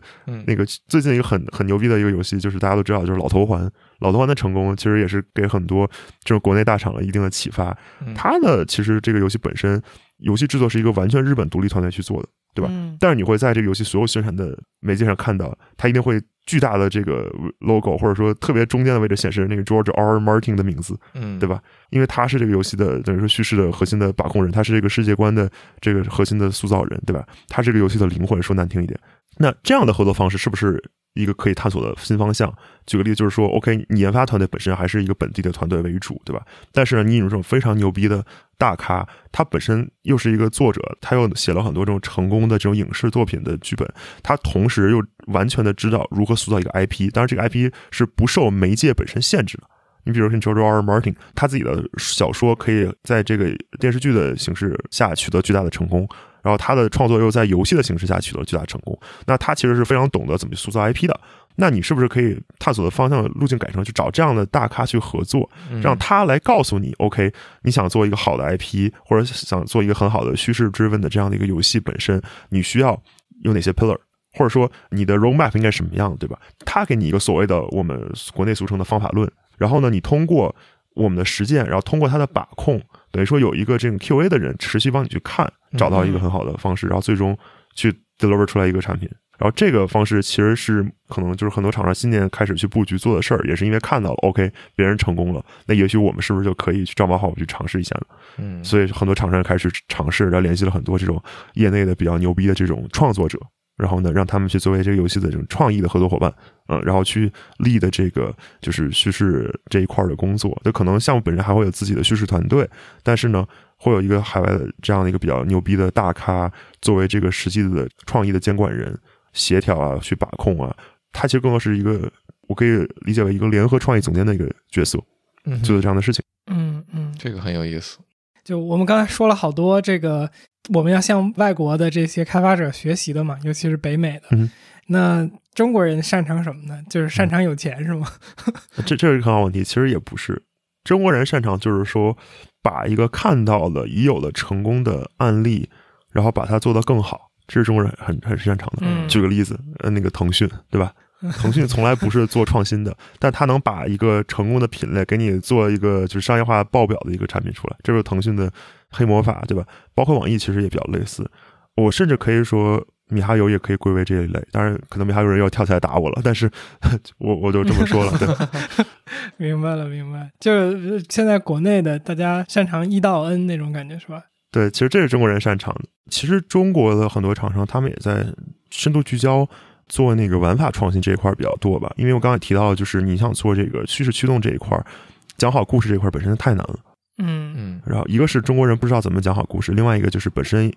那个最近一个很很牛逼的一个游戏，就是大家都知道，就是老头环。老头环的成功其实也是给很多这种国内大厂了一定的启发。它的其实这个游戏本身，游戏制作是一个完全日本独立团队去做的，对吧？但是你会在这个游戏所有宣传的媒介上看到，它一定会。巨大的这个 logo，或者说特别中间的位置显示那个 George R. Martin 的名字，嗯，对吧？因为他是这个游戏的等于说叙事的核心的把控人，他是这个世界观的这个核心的塑造人，对吧？他这个游戏的灵魂，说难听一点。那这样的合作方式是不是一个可以探索的新方向？举个例子，就是说，OK，你研发团队本身还是一个本地的团队为主，对吧？但是呢，你引入这种非常牛逼的大咖，他本身又是一个作者，他又写了很多这种成功的这种影视作品的剧本，他同时又完全的知道如何塑造一个 IP。当然，这个 IP 是不受媒介本身限制的。你比如说 George R. Martin，他自己的小说可以在这个电视剧的形式下取得巨大的成功。然后他的创作又在游戏的形式下取得巨大成功，那他其实是非常懂得怎么去塑造 IP 的。那你是不是可以探索的方向路径改成去找这样的大咖去合作，让他来告诉你，OK，你想做一个好的 IP，或者想做一个很好的叙事追问的这样的一个游戏本身，你需要有哪些 pillar，或者说你的 roadmap 应该什么样，对吧？他给你一个所谓的我们国内俗称的方法论，然后呢，你通过我们的实践，然后通过他的把控。等于说有一个这种 QA 的人持续帮你去看，找到一个很好的方式，然后最终去 deliver 出来一个产品。然后这个方式其实是可能就是很多厂商今年开始去布局做的事儿，也是因为看到了 OK 别人成功了，那也许我们是不是就可以去照猫画虎去尝试一下呢？嗯，所以很多厂商开始尝试，然后联系了很多这种业内的比较牛逼的这种创作者。然后呢，让他们去作为这个游戏的这种创意的合作伙伴，嗯，然后去立的这个就是叙事这一块的工作。就可能项目本身还会有自己的叙事团队，但是呢，会有一个海外的这样的一个比较牛逼的大咖作为这个实际的创意的监管人，协调啊，去把控啊。他其实更多是一个，我可以理解为一个联合创意总监的一个角色，嗯做的这样的事情。嗯嗯，这个很有意思。就我们刚才说了好多这个。我们要向外国的这些开发者学习的嘛，尤其是北美的。那中国人擅长什么呢？就是擅长有钱是吗？这这是一个很好问题。其实也不是，中国人擅长就是说，把一个看到的已有的成功的案例，然后把它做得更好，这是中国人很很擅长的。举个例子，呃，那个腾讯，对吧？腾讯从来不是做创新的，但他能把一个成功的品类给你做一个就是商业化报表的一个产品出来，这是腾讯的黑魔法，对吧？包括网易其实也比较类似。我甚至可以说米哈游也可以归为这一类，当然可能米哈游人要跳起来打我了，但是我我就这么说了。对，明白了，明白。就是现在国内的大家擅长一到 N 那种感觉是吧？对，其实这是中国人擅长的。其实中国的很多厂商他们也在深度聚焦。做那个玩法创新这一块比较多吧，因为我刚才提到，就是你想做这个趋势驱动这一块，讲好故事这一块本身太难了。嗯。嗯，然后一个是中国人不知道怎么讲好故事，另外一个就是本身，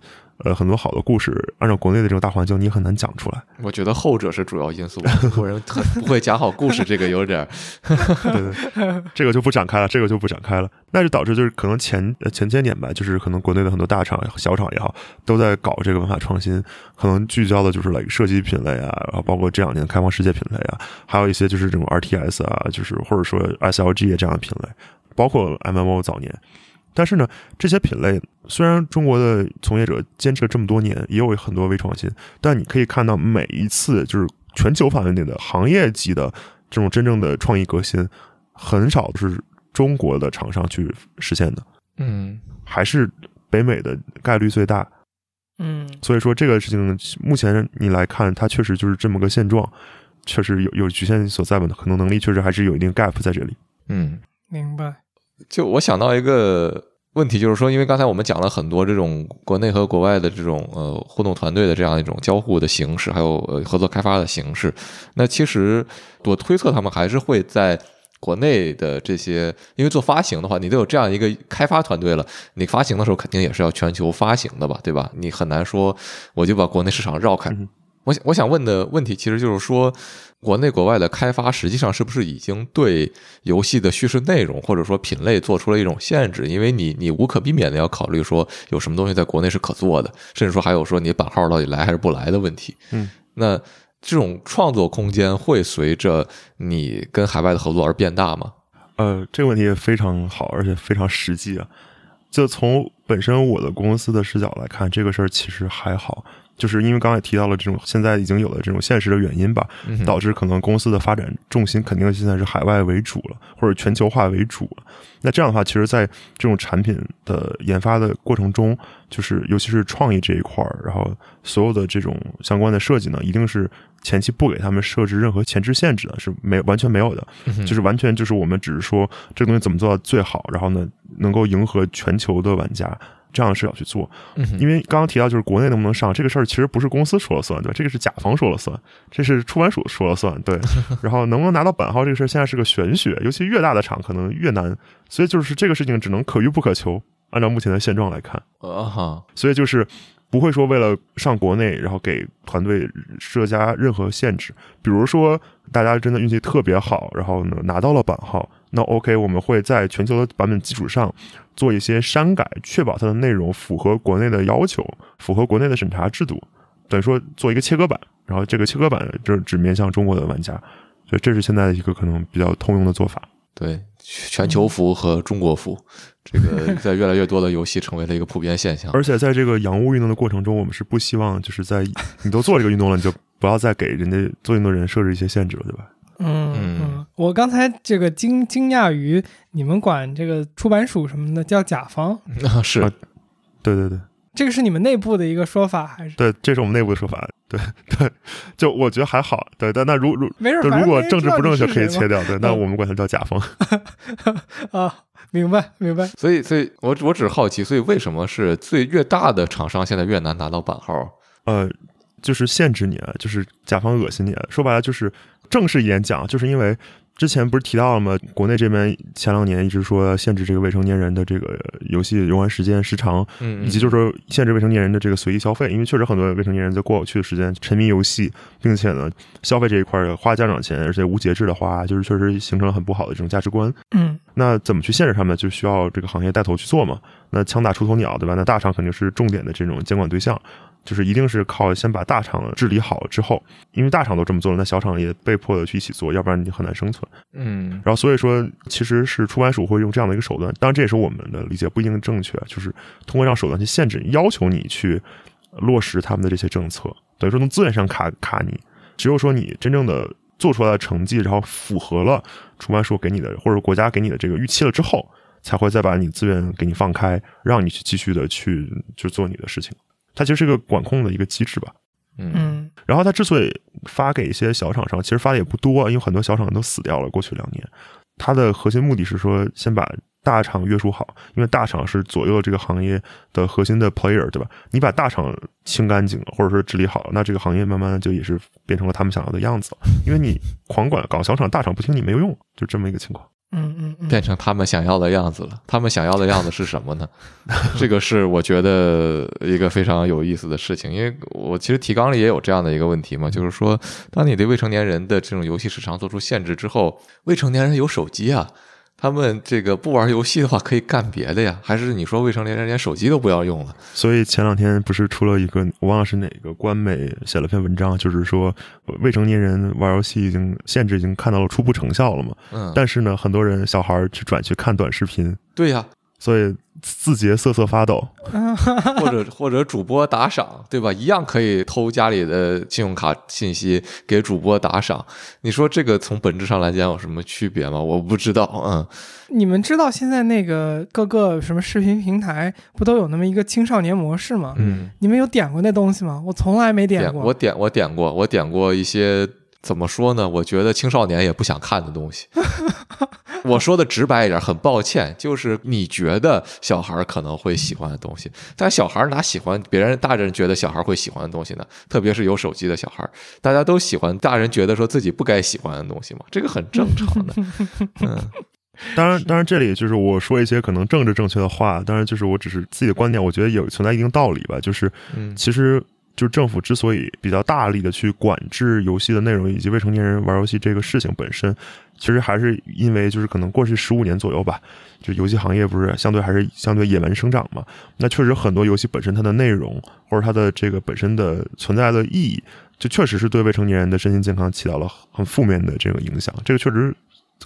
呃，很多好的故事按照国内的这种大环境，你很难讲出来。我觉得后者是主要因素，中国人很不会讲好故事，这个有点，对对，这个就不展开了，这个就不展开了，那就导致就是可能前前些年吧，就是可能国内的很多大厂、小厂也好，都在搞这个文化创新，可能聚焦的就是来射击品类啊，然后包括这两年开放世界品类啊，还有一些就是这种 RTS 啊，就是或者说 SLG 这样的品类。包括 MMO 早年，但是呢，这些品类虽然中国的从业者坚持了这么多年，也有很多微创新，但你可以看到每一次就是全球范围内的行业级的这种真正的创意革新，很少是中国的厂商去实现的。嗯，还是北美的概率最大。嗯，所以说这个事情目前你来看，它确实就是这么个现状，确实有有局限所在吧？可能能力确实还是有一定 gap 在这里。嗯，明白。就我想到一个问题，就是说，因为刚才我们讲了很多这种国内和国外的这种呃互动团队的这样一种交互的形式，还有合作开发的形式。那其实我推测他们还是会在国内的这些，因为做发行的话，你都有这样一个开发团队了，你发行的时候肯定也是要全球发行的吧，对吧？你很难说我就把国内市场绕开。我想我想问的问题其实就是说。国内国外的开发实际上是不是已经对游戏的叙事内容或者说品类做出了一种限制？因为你你无可避免的要考虑说有什么东西在国内是可做的，甚至说还有说你版号到底来还是不来的问题。嗯，那这种创作空间会随着你跟海外的合作而变大吗？呃，这个问题也非常好，而且非常实际啊。就从本身我的公司的视角来看，这个事儿其实还好，就是因为刚才提到了这种现在已经有了这种现实的原因吧，导致可能公司的发展重心肯定现在是海外为主了，或者全球化为主了。那这样的话，其实，在这种产品的研发的过程中，就是尤其是创意这一块儿，然后所有的这种相关的设计呢，一定是前期不给他们设置任何前置限制的，是没完全没有的。嗯就是完全就是我们只是说这个东西怎么做到最好，然后呢能够迎合全球的玩家。这样的视角去做，嗯因为刚刚提到就是国内能不能上这个事儿，其实不是公司说了算，对吧？这个是甲方说了算，这是出版署说了算，对。然后能不能拿到版号这个事儿，现在是个玄学，尤其越大的厂可能越难，所以就是这个事情只能可遇不可求。按照目前的现状来看，啊哈，所以就是不会说为了上国内，然后给团队设加任何限制。比如说，大家真的运气特别好，然后呢拿到了版号，那 OK，我们会在全球的版本基础上做一些删改，确保它的内容符合国内的要求，符合国内的审查制度。等于说做一个切割版，然后这个切割版就是只面向中国的玩家，所以这是现在的一个可能比较通用的做法。对，全球服和中国服，这个 在越来越多的游戏成为了一个普遍现象。而且在这个洋务运动的过程中，我们是不希望就是在 你都做这个运动了，你就不要再给人家做运动的人设置一些限制了，对吧？嗯嗯嗯，我刚才这个惊惊讶于你们管这个出版署什么的叫甲方，啊，是啊对对对这个是你们内部的一个说法还是？对，这是我们内部的说法。对对，就我觉得还好。对，但那如如没事，就如果政治不正确可以切掉，对，那嗯我们管它叫甲方。啊，明白明白。所以，所以我我只是好奇，所以为什么是最越大的厂商现在越难拿到版号？呃，就是限制你，啊，就是甲方恶心你。啊说白了就是正式一点讲，就是因为之前不是提到了吗？国内这边前两年一直说限制这个未成年人的这个游戏游玩时间时长，嗯，以及就是说限制未成年人的这个随意消费，因为确实很多未成年人在过去的时间沉迷游戏，并且呢消费这一块花家长钱，而且无节制的花，就是确实形成了很不好的这种价值观。嗯那怎么去限制他们，就需要这个行业带头去做嘛。那枪打出头鸟，对吧？那大厂肯定是重点的这种监管对象，就是一定是靠先把大厂治理好之后，因为大厂都这么做了，那小厂也被迫的去一起做，要不然你很难生存。嗯然后所以说，其实是出版署会用这样的一个手段，当然这也是我们的理解不一定正确，就是通过这样手段去限制，要求你去落实他们的这些政策，等于说从资源上卡卡你。只有说你真正的做出来的成绩，然后符合了出版署给你的或者国家给你的这个预期了之后，才会再把你资源给你放开，让你去继续的去就做你的事情。它其实是一个管控的一个机制吧。嗯嗯然后它之所以发给一些小厂商，其实发的也不多，因为很多小厂都死掉了。过去两年，它的核心目的是说，先把大厂约束好，因为大厂是左右这个行业的核心的 player，对吧？你把大厂清干净了，或者说治理好了，那这个行业慢慢的就也是变成了他们想要的样子了。因为你狂管搞小厂，大厂不听你没有用，就这么一个情况。嗯嗯嗯，变成他们想要的样子了。他们想要的样子是什么呢？这个是我觉得一个非常有意思的事情，因为我其实提纲里也有这样的一个问题嘛，就是说，当你对未成年人的这种游戏时长做出限制之后，未成年人有手机啊。他们这个不玩游戏的话，可以干别的呀？还是你说未成年人连手机都不要用了？所以前两天不是出了一个，我忘了是哪个官媒写了篇文章，就是说未成年人玩游戏已经限制已经看到了初步成效了嘛。嗯，但是呢，很多人小孩去转去看短视频，对呀，所以字节瑟瑟发抖。或者或者主播打赏，对吧？一样可以偷家里的信用卡信息给主播打赏。你说这个从本质上来讲有什么区别吗？我不知道。嗯，你们知道现在那个各个什么视频平台不都有那么一个青少年模式吗？嗯，你们有点过那东西吗？我从来没点过。点我点我点过，我点过一些怎么说呢？我觉得青少年也不想看的东西。我说的直白一点，很抱歉，就是你觉得小孩可能会喜欢的东西，但小孩哪喜欢别人大人觉得小孩会喜欢的东西呢？特别是有手机的小孩，大家都喜欢大人觉得说自己不该喜欢的东西嘛，这个很正常的。嗯 当然，当然这里就是我说一些可能政治正确的话，当然就是我只是自己的观点，我觉得有存在一定道理吧。就是嗯其实就是政府之所以比较大力的去管制游戏的内容以及未成年人玩游戏这个事情本身，其实还是因为就是可能过去十五年左右吧，就游戏行业不是相对还是相对野蛮生长嘛。那确实很多游戏本身它的内容或者它的这个本身的存在的意义，就确实是对未成年人的身心健康起到了很负面的这个影响，这个确实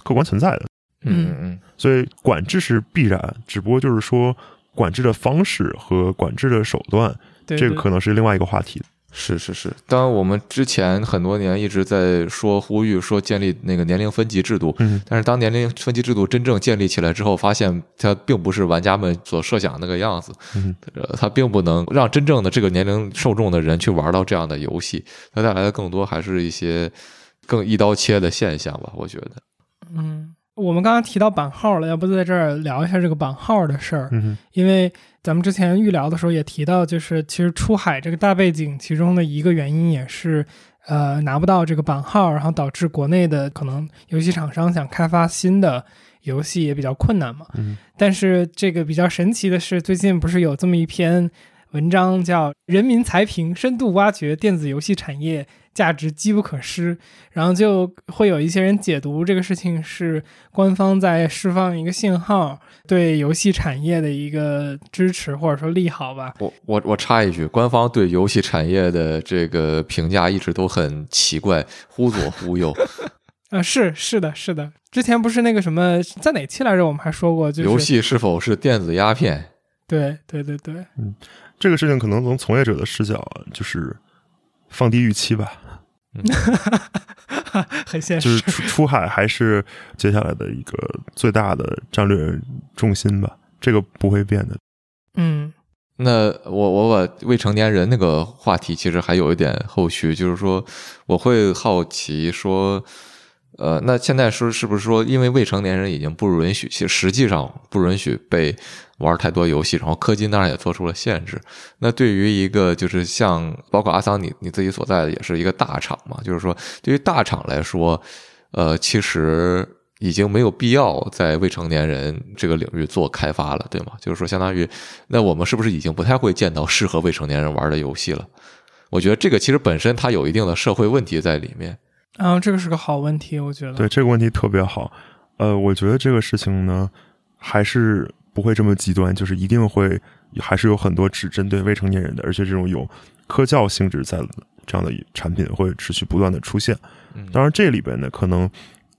客观存在的。嗯嗯所以管制是必然，只不过就是说管制的方式和管制的手段，对这个可能是另外一个话题。是是是，当然我们之前很多年一直在说呼吁说建立那个年龄分级制度，嗯但是当年龄分级制度真正建立起来之后，发现它并不是玩家们所设想那个样子，嗯呃，它并不能让真正的这个年龄受众的人去玩到这样的游戏，它带来的更多还是一些更一刀切的现象吧，我觉得。嗯，我们刚刚提到版号了，要不在这儿聊一下这个版号的事儿？嗯因为咱们之前预聊的时候也提到，就是其实出海这个大背景，其中的一个原因也是，呃，拿不到这个版号，然后导致国内的可能游戏厂商想开发新的游戏也比较困难嘛。嗯但是这个比较神奇的是，最近不是有这么一篇文章叫《人民财评深度挖掘电子游戏产业价值机不可失》，然后就会有一些人解读这个事情是官方在释放一个信号，对游戏产业的一个支持或者说利好吧。我我我插一句，官方对游戏产业的这个评价一直都很奇怪，忽左忽右。啊、是是的，是的，之前不是那个什么，在哪期来着？我们还说过，就是游戏是否是电子鸦片？对对对对，嗯这个事情可能从从业者的视角，就是放低预期吧，很现实。就是出出海还是接下来的一个最大的战略重心吧，这个不会变的。嗯那我我把未成年人那个话题其实还有一点后续，就是说我会好奇说，呃，那现在说是不是说，因为未成年人已经不允许，其实实际上不允许被玩太多游戏，然后氪金当然也做出了限制。那对于一个就是像包括阿桑你你自己所在的也是一个大厂嘛，就是说对于大厂来说，呃，其实已经没有必要在未成年人这个领域做开发了，对吗？就是说，相当于那我们是不是已经不太会见到适合未成年人玩的游戏了？我觉得这个其实本身它有一定的社会问题在里面。然后这个是个好问题，我觉得。对这个问题特别好。呃，我觉得这个事情呢，还是不会这么极端，就是一定会还是有很多只针对未成年人的，而且这种有科教性质在这样的产品会持续不断的出现。嗯，当然，这里边呢，可能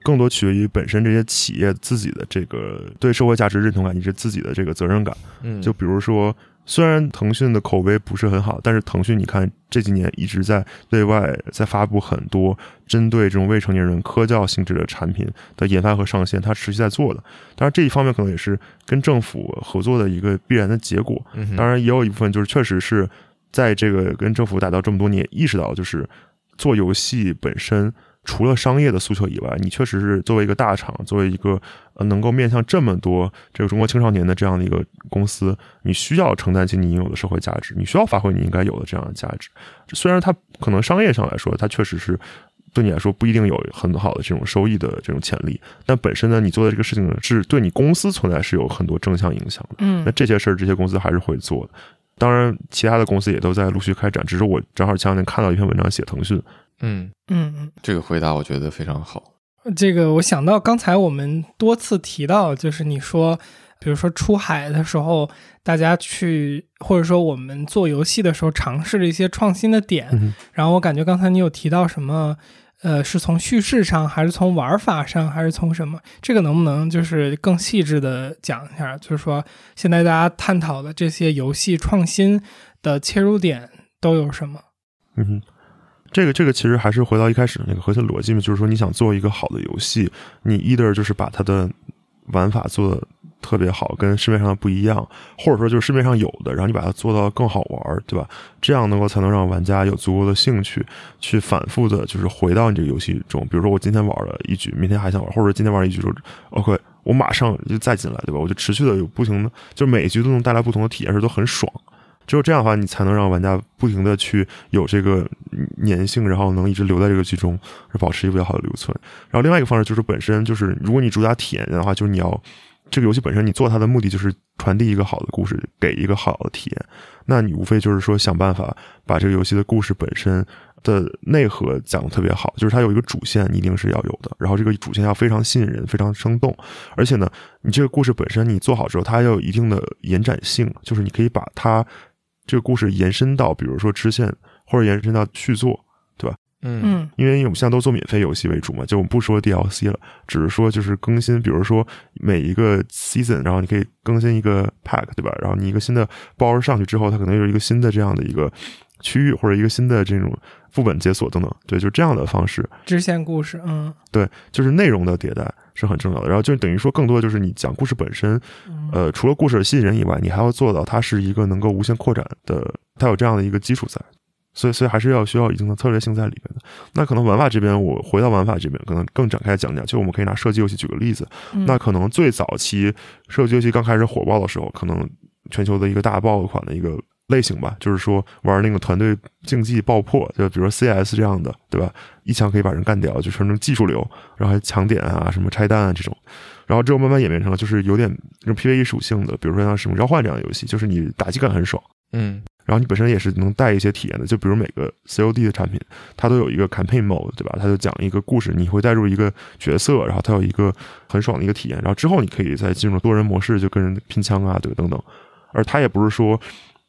更多取决于本身这些企业自己的这个对社会价值认同感以及自己的这个责任感。嗯，就比如说，虽然腾讯的口碑不是很好，但是腾讯你看这几年一直在对外在发布很多针对这种未成年人科教性质的产品的研发和上线，它持续在做的。当然，这一方面可能也是跟政府合作的一个必然的结果。嗯当然，也有一部分就是确实是在这个跟政府打交道这么多年，意识到就是做游戏本身。除了商业的诉求以外，你确实是作为一个大厂，作为一个呃能够面向这么多这个中国青少年的这样的一个公司，你需要承担起你应有的社会价值，你需要发挥你应该有的这样的价值。虽然它可能商业上来说，它确实是对你来说不一定有很好的这种收益的这种潜力，但本身呢，你做的这个事情呢，是对你公司存在是有很多正向影响的。嗯那这些事儿，这些公司还是会做的。当然，其他的公司也都在陆续开展，只是我正好前两天看到一篇文章写腾讯，嗯，嗯嗯。这个回答我觉得非常好。这个我想到刚才我们多次提到，就是你说，比如说出海的时候，大家去或者说我们做游戏的时候尝试了一些创新的点，嗯然后我感觉刚才你有提到什么，呃，是从叙事上，还是从玩法上，还是从什么？这个能不能就是更细致的讲一下？就是说现在大家探讨的这些游戏创新的切入点都有什么？嗯哼，这个这个其实还是回到一开始的那个核心逻辑嘛，就是说你想做一个好的游戏，你 either 就是把它的玩法做的特别好，跟市面上的不一样，或者说就是市面上有的，然后你把它做到更好玩，对吧？这样能够才能让玩家有足够的兴趣去反复的，就是回到你这个游戏中。比如说我今天玩了一局，明天还想玩，或者今天玩一局之后，OK，我马上就再进来，对吧？我就持续的有不停的，就每一局都能带来不同的体验，是都很爽。只有这样的话，你才能让玩家不停的去有这个粘性，然后能一直留在这个剧中，保持一个比较好的留存。然后另外一个方式就是本身就是，如果你主打体验的话，就是你要这个游戏本身，你做它的目的就是传递一个好的故事，给一个好的体验。那你无非就是说想办法把这个游戏的故事本身的内核讲的特别好，就是它有一个主线，一定是要有的。然后这个主线要非常吸引人，非常生动，而且呢，你这个故事本身你做好之后，它要有一定的延展性，就是你可以把它这个故事延伸到，比如说支线或者延伸到续作，对吧？嗯嗯因为我们现在都做免费游戏为主嘛，就我们不说 DLC 了，只是说就是更新，比如说每一个 season，然后你可以更新一个 pack，对吧？然后你一个新的包上去之后，它可能有一个新的这样的一个区域，或者一个新的这种副本解锁等等，对，就这样的方式，支线故事，嗯对，就是内容的迭代是很重要的。然后就等于说，更多的就是你讲故事本身，嗯呃，除了故事吸引人以外，你还要做到它是一个能够无限扩展的，它有这样的一个基础在。所以，所以还是要需要一定的策略性在里边的。那可能玩法这边，我回到玩法这边，可能更展开讲讲。就我们可以拿射击游戏举个例子，嗯那可能最早期射击游戏刚开始火爆的时候，可能全球的一个大爆款的一个类型吧，就是说玩那个团队竞技爆破，就比如说 CS 这样的，对吧？一枪可以把人干掉，就成那种技术流，然后还抢点啊、什么拆弹啊这种。然后之后慢慢演变成了就是有点那种 PVE 属性的，比如说像《什么召唤》这样的游戏，就是你打击感很爽。嗯然后你本身也是能带一些体验的，就比如每个 COD 的产品，它都有一个 campaign mode，对吧？它就讲一个故事，你会带入一个角色，然后它有一个很爽的一个体验，然后之后你可以再进入多人模式，就跟人拼枪啊，对等等。而它也不是说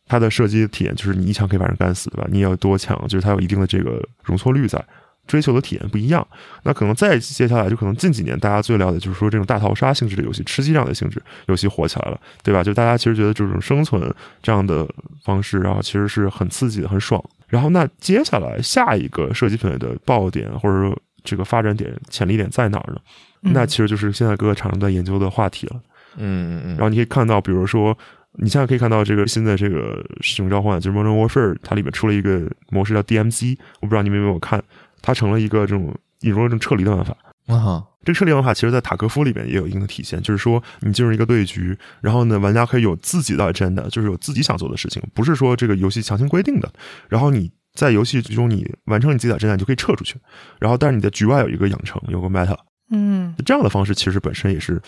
它的射击体验就是你一枪可以把人干死，对吧？你也要多枪，就是它有一定的这个容错率在。追求的体验不一样，那可能再接下来就可能近几年大家最了解就是说这种大逃杀性质的游戏、吃鸡这样的性质游戏火起来了，对吧？就大家其实觉得这种生存这样的方式，然后其实是很刺激的、很爽。然后那接下来下一个射击品类的爆点或者说这个发展点、潜力点在哪儿呢？嗯那其实就是现在各个厂商在研究的话题了。嗯嗯嗯然后你可以看到，比如说，你现在可以看到这个新的这个使命召唤，就是 Modern Warfare，它里面出了一个模式叫 DMZ，我不知道你们有没有看，它成了一个这种引入了这种撤离的玩法。嗯啊这个撤离玩法其实，在塔科夫里面也有一定的体现，就是说，你进入一个对局，然后呢，玩家可以有自己的 agenda，就是有自己想做的事情，不是说这个游戏强行规定的。然后你在游戏中你完成你自己的 agenda，你就可以撤出去。然后，但是你的局外有一个养成，有个 meta，嗯这样的方式其实本身也是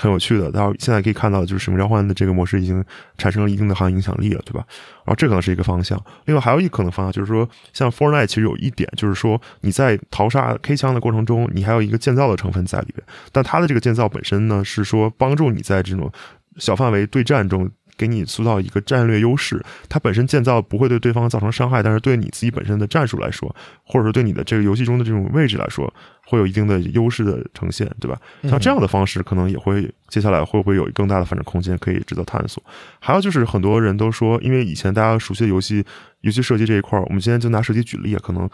很有趣的。然后现在可以看到，就是使命召唤的这个模式已经产生了一定的行业影响力了，对吧？然后这可能是一个方向。另外还有一可能方向就是说，像 Fortnite 其实有一点就是说，你在淘沙 K 枪的过程中，你还有一个建造的成分在里边。但它的这个建造本身呢，是说帮助你在这种小范围对战中。给你塑造一个战略优势，它本身建造不会对对方造成伤害，但是对你自己本身的战术来说，或者说对你的这个游戏中的这种位置来说，会有一定的优势的呈现，对吧？像这样的方式，可能也会接下来会不会有更大的发展空间可以值得探索。还有就是很多人都说，因为以前大家熟悉的游戏，游戏射击这一块儿，我们今天就拿射击举例，可能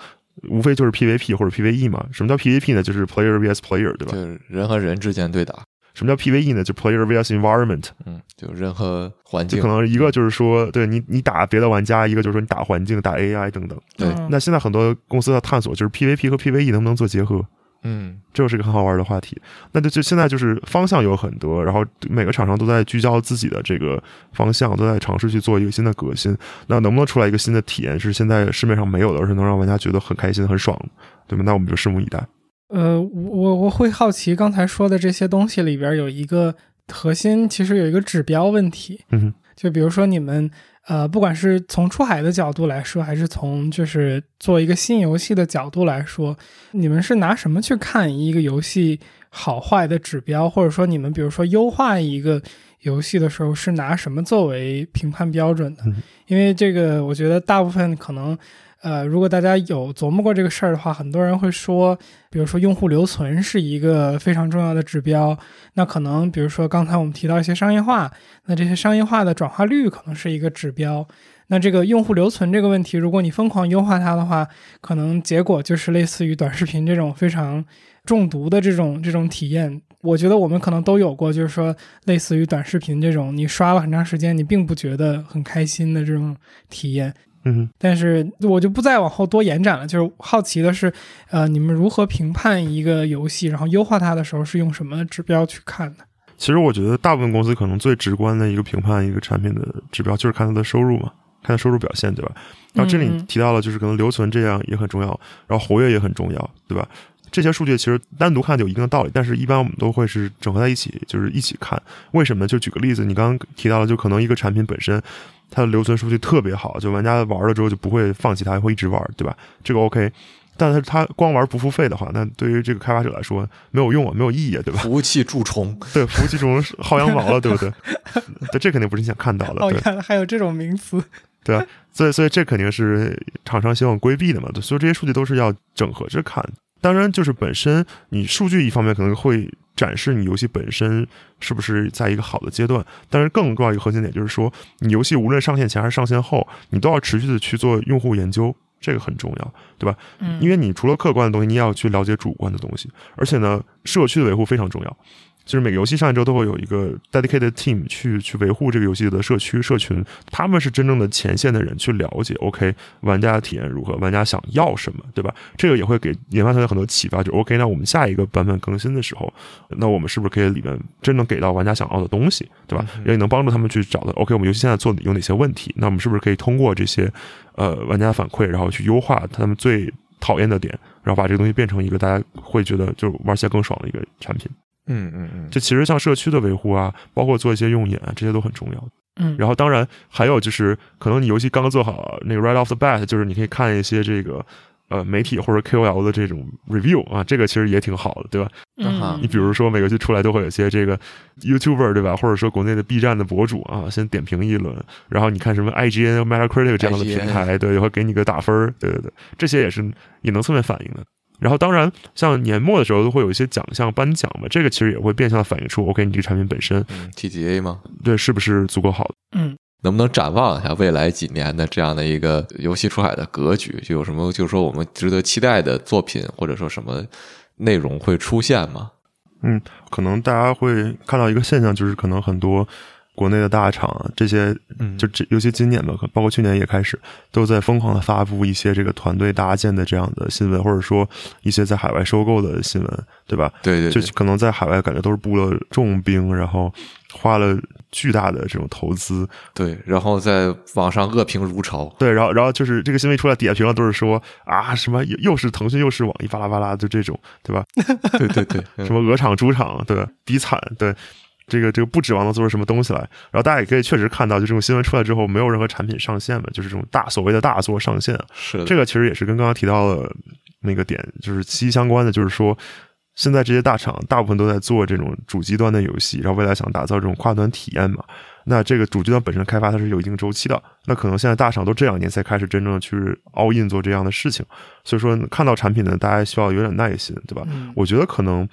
无非就是 PVP 或者 PVE 嘛。什么叫 PVP 呢？就是 player vs player，对吧？就是人和人之间对打，什么叫 PVE 呢？就 player vs environment。嗯，就任何环境就可，能一个就是说，对你你打别的玩家，一个就是说你打环境、打 AI 等等。对嗯那现在很多公司在探索，就是 PVP 和 PVE 能不能做结合。嗯这又是一个很好玩的话题。那就就现在就是方向有很多，然后每个厂商都在聚焦自己的这个方向，都在尝试去做一个新的革新。那能不能出来一个新的体验，是现在市面上没有的，而是能让玩家觉得很开心、很爽，对吗？那我们就拭目以待。呃，我我会好奇刚才说的这些东西里边有一个核心，其实有一个指标问题。嗯，就比如说你们呃，不管是从出海的角度来说，还是从就是做一个新游戏的角度来说，你们是拿什么去看一个游戏好坏的指标，或者说你们比如说优化一个游戏的时候是拿什么作为评判标准的？嗯因为这个，我觉得大部分可能。呃，如果大家有琢磨过这个事儿的话，很多人会说，比如说用户留存是一个非常重要的指标。那可能，比如说刚才我们提到一些商业化，那这些商业化的转化率可能是一个指标。那这个用户留存这个问题，如果你疯狂优化它的话，可能结果就是类似于短视频这种非常中毒的这种这种体验。我觉得我们可能都有过，就是说类似于短视频这种，你刷了很长时间，你并不觉得很开心的这种体验。嗯。但是我就不再往后多延展了，就是好奇的是，呃，你们如何评判一个游戏，然后优化它的时候是用什么指标去看的？其实我觉得大部分公司可能最直观的一个评判一个产品的指标就是看它的收入嘛，看它收入表现，对吧？然后这里提到了，就是可能留存这样也很重要，然后活跃也很重要，对吧？这些数据其实单独看有一定的道理，但是一般我们都会是整合在一起，就是一起看。为什么呢？就举个例子，你刚刚提到了，就可能一个产品本身它的留存数据特别好，就玩家玩了之后就不会放弃它，会一直玩，对吧？这个 OK。但是它光玩不付费的话，那对于这个开发者来说没有用啊，没有意义啊，对吧？服务器蛀虫，对，服务器蛀虫薅羊毛了，对不对？对，这肯定不是你想看到的。哦，对原来还有这种名词。对啊？所以所以这肯定是厂商希望规避的嘛。所以这些数据都是要整合着看。当然，就是本身你数据一方面可能会展示你游戏本身是不是在一个好的阶段，但是更重要一个核心点就是说，你游戏无论上线前还是上线后，你都要持续的去做用户研究，这个很重要，对吧？嗯，因为你除了客观的东西，你也要去了解主观的东西，而且呢，社区的维护非常重要。就是每个游戏上一周都会有一个 dedicated team 去去维护这个游戏的社区社群，他们是真正的前线的人，去了解 OK 玩家的体验如何，玩家想要什么，对吧？这个也会给研发团队很多启发，就 OK，那我们下一个版本更新的时候，那我们是不是可以里面真能给到玩家想要的东西，对吧？也能帮助他们去找到 OK，我们游戏现在做的有哪些问题，那我们是不是可以通过这些呃玩家反馈，然后去优化他们最讨厌的点，然后把这个东西变成一个大家会觉得就玩起来更爽的一个产品。嗯嗯嗯，就其实像社区的维护啊，包括做一些用眼啊，这些都很重要。嗯，然后当然还有就是，可能你游戏刚刚做好，那个 right off the bat，就是你可以看一些这个呃媒体或者 KOL 的这种 review 啊，这个其实也挺好的，对吧？嗯，你比如说每个游戏出来都会有些这个 YouTuber 对吧，或者说国内的 B 站的博主啊，先点评一轮，然后你看什么 IGN、Metacritic 这样的平台，对，也会给你个打分儿，对对对，这些也是也能侧面反映的。然后当然，像年末的时候都会有一些奖项颁奖嘛，这个其实也会变相反映出 OK 你这个产品本身嗯 TGA 吗？对是不是足够好的。嗯，能不能展望一下未来几年的这样的一个游戏出海的格局？就有什么就是说我们值得期待的作品，或者说什么内容会出现吗？嗯，可能大家会看到一个现象，就是可能很多国内的大厂这些，嗯就这尤其今年吧，包括去年也开始都在疯狂的发布一些这个团队搭建的这样的新闻，或者说一些在海外收购的新闻，对吧？对对对，就可能在海外感觉都是布了重兵，然后花了巨大的这种投资，对，然后在网上恶评如潮。对，然后然后就是这个新闻出来，底下评论都是说啊什么又又是腾讯又是网易巴拉巴拉，就这种，对吧？对对对，嗯什么鹅厂、猪厂，对，比惨，对，这个这个不指望能做出什么东西来。然后大家也可以确实看到，就这种新闻出来之后，没有任何产品上线嘛，就是这种大所谓的大作上线。是的，这个其实也是跟刚刚提到的那个点，就是息息相关的，就是说。现在这些大厂大部分都在做这种主机端的游戏，然后未来想打造这种跨端体验嘛。那这个主机端本身开发它是有一定周期的，那可能现在大厂都这两年才开始真正去 all in 做这样的事情，所以说看到产品呢，大家需要有点耐心，对吧？嗯我觉得可能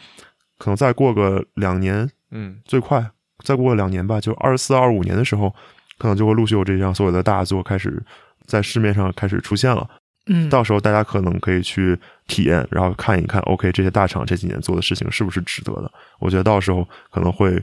可能再过个两年，嗯最快再过两年吧，就二四二五年的时候，可能就会陆续有这样所有的大作开始在市面上开始出现了。嗯，到时候大家可能可以去体验，然后看一看，OK，这些大厂这几年做的事情是不是值得的？我觉得到时候可能会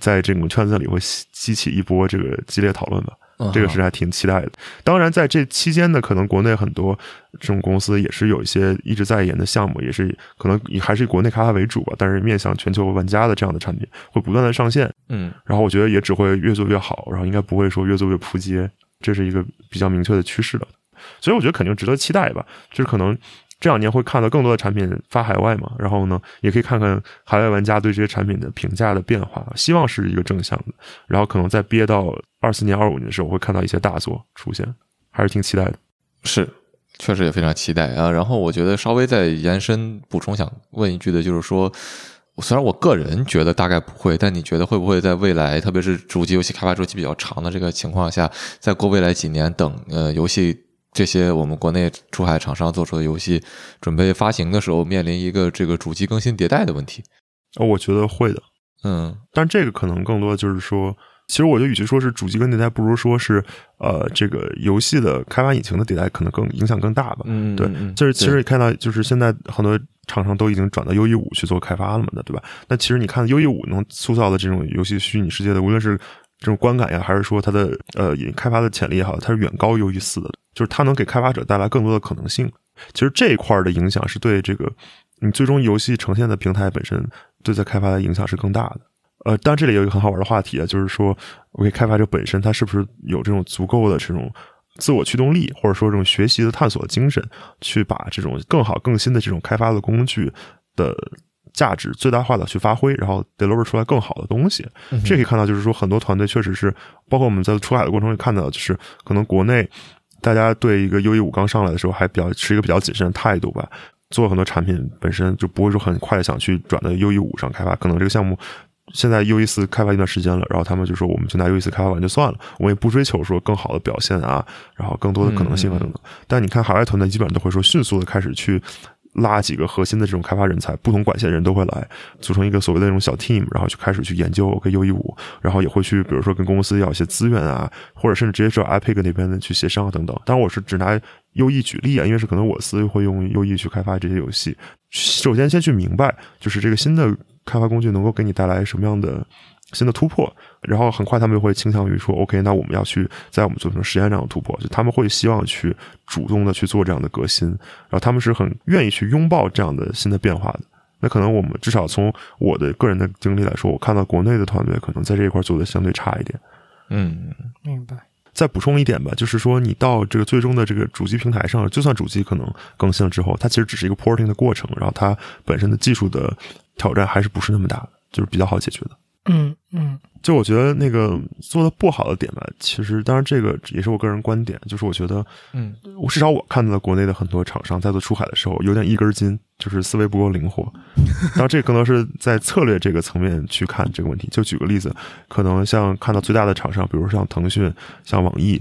在这种圈子里会激激起一波这个激烈讨论吧。嗯这个是还挺期待的。当然，在这期间呢，可能国内很多这种公司也是有一些一直在研的项目，也是可能以还是以国内开发为主吧，但是面向全球玩家的这样的产品会不断的上线。嗯然后我觉得也只会越做越好，然后应该不会说越做越扑街，这是一个比较明确的趋势了。所以我觉得肯定值得期待吧，就是可能这两年会看到更多的产品发海外嘛，然后呢，也可以看看海外玩家对这些产品的评价的变化，希望是一个正向的。然后可能再憋到二四年、二五年的时候，会看到一些大作出现，还是挺期待的。是，确实也非常期待啊。然后我觉得稍微再延伸补充，想问一句的就是说，虽然我个人觉得大概不会，但你觉得会不会在未来，特别是主机游戏开发周期比较长的这个情况下，再过未来几年，等呃游戏这些我们国内出海厂商做出的游戏准备发行的时候，面临一个这个主机更新迭代的问题？哦，我觉得会的，嗯但这个可能更多的就是说，其实我觉得与其说是主机跟迭代，不如说是呃这个游戏的开发引擎的迭代可能更影响更大吧。嗯，对嗯就是其实你看到，就是现在很多厂商都已经转到 U E 五去做开发了嘛的，对吧？那其实你看 U E 五能塑造的这种游戏虚拟世界的，无论是这种观感呀，还是说它的呃引开发的潜力也好，它是远高于 U E 四的，就是它能给开发者带来更多的可能性。其实这一块儿的影响是对这个你最终游戏呈现的平台本身对在开发的影响是更大的。呃，当然这里有一个很好玩的话题啊，就是说，OK，开发者本身他是不是有这种足够的这种自我驱动力，或者说这种学习的探索精神，去把这种更好、更新的这种开发的工具的价值最大化的去发挥，然后 deliver 出来更好的东西。这可以看到，就是说很多团队确实是，包括我们在出海的过程中看到，就是可能国内大家对一个 U E 五刚上来的时候还比较持一个比较谨慎的态度吧。做很多产品本身就不会说很快想去转到 U E 五上开发，可能这个项目现在 U E 四开发一段时间了，然后他们就说我们就拿 U E 四开发完就算了，我也不追求说更好的表现啊，然后更多的可能性啊等等。但你看海外团队基本上都会说迅速的开始去。拉几个核心的这种开发人才，不同管线的人都会来，组成一个所谓的那种小 team，然后就开始去研究 OK U E 五，然后也会去，比如说跟公司要一些资源啊，或者甚至直接找 iPic 那边的去协商啊等等。当然，我是只拿 U E 举例啊，因为是可能我司会用 U E 去开发这些游戏。首先，先去明白，就是这个新的开发工具能够给你带来什么样的。新的突破，然后很快他们就会倾向于说，OK，那我们要去在我们做成实验这样的突破，就他们会希望去主动的去做这样的革新，然后他们是很愿意去拥抱这样的新的变化的。那可能我们至少从我的个人的经历来说，我看到国内的团队可能在这一块做的相对差一点。嗯，明白。再补充一点吧，就是说你到这个最终的这个主机平台上，就算主机可能更新了之后，它其实只是一个 porting 的过程，然后它本身的技术的挑战还是不是那么大，就是比较好解决的。嗯嗯，就我觉得那个做的不好的点吧，其实当然这个也是我个人观点，就是我觉得，嗯，我至少我看到了国内的很多厂商在做出海的时候有点一根筋，就是思维不够灵活。当然这更多是在策略这个层面去看这个问题。就举个例子，可能像看到最大的厂商，比如像腾讯、像网易，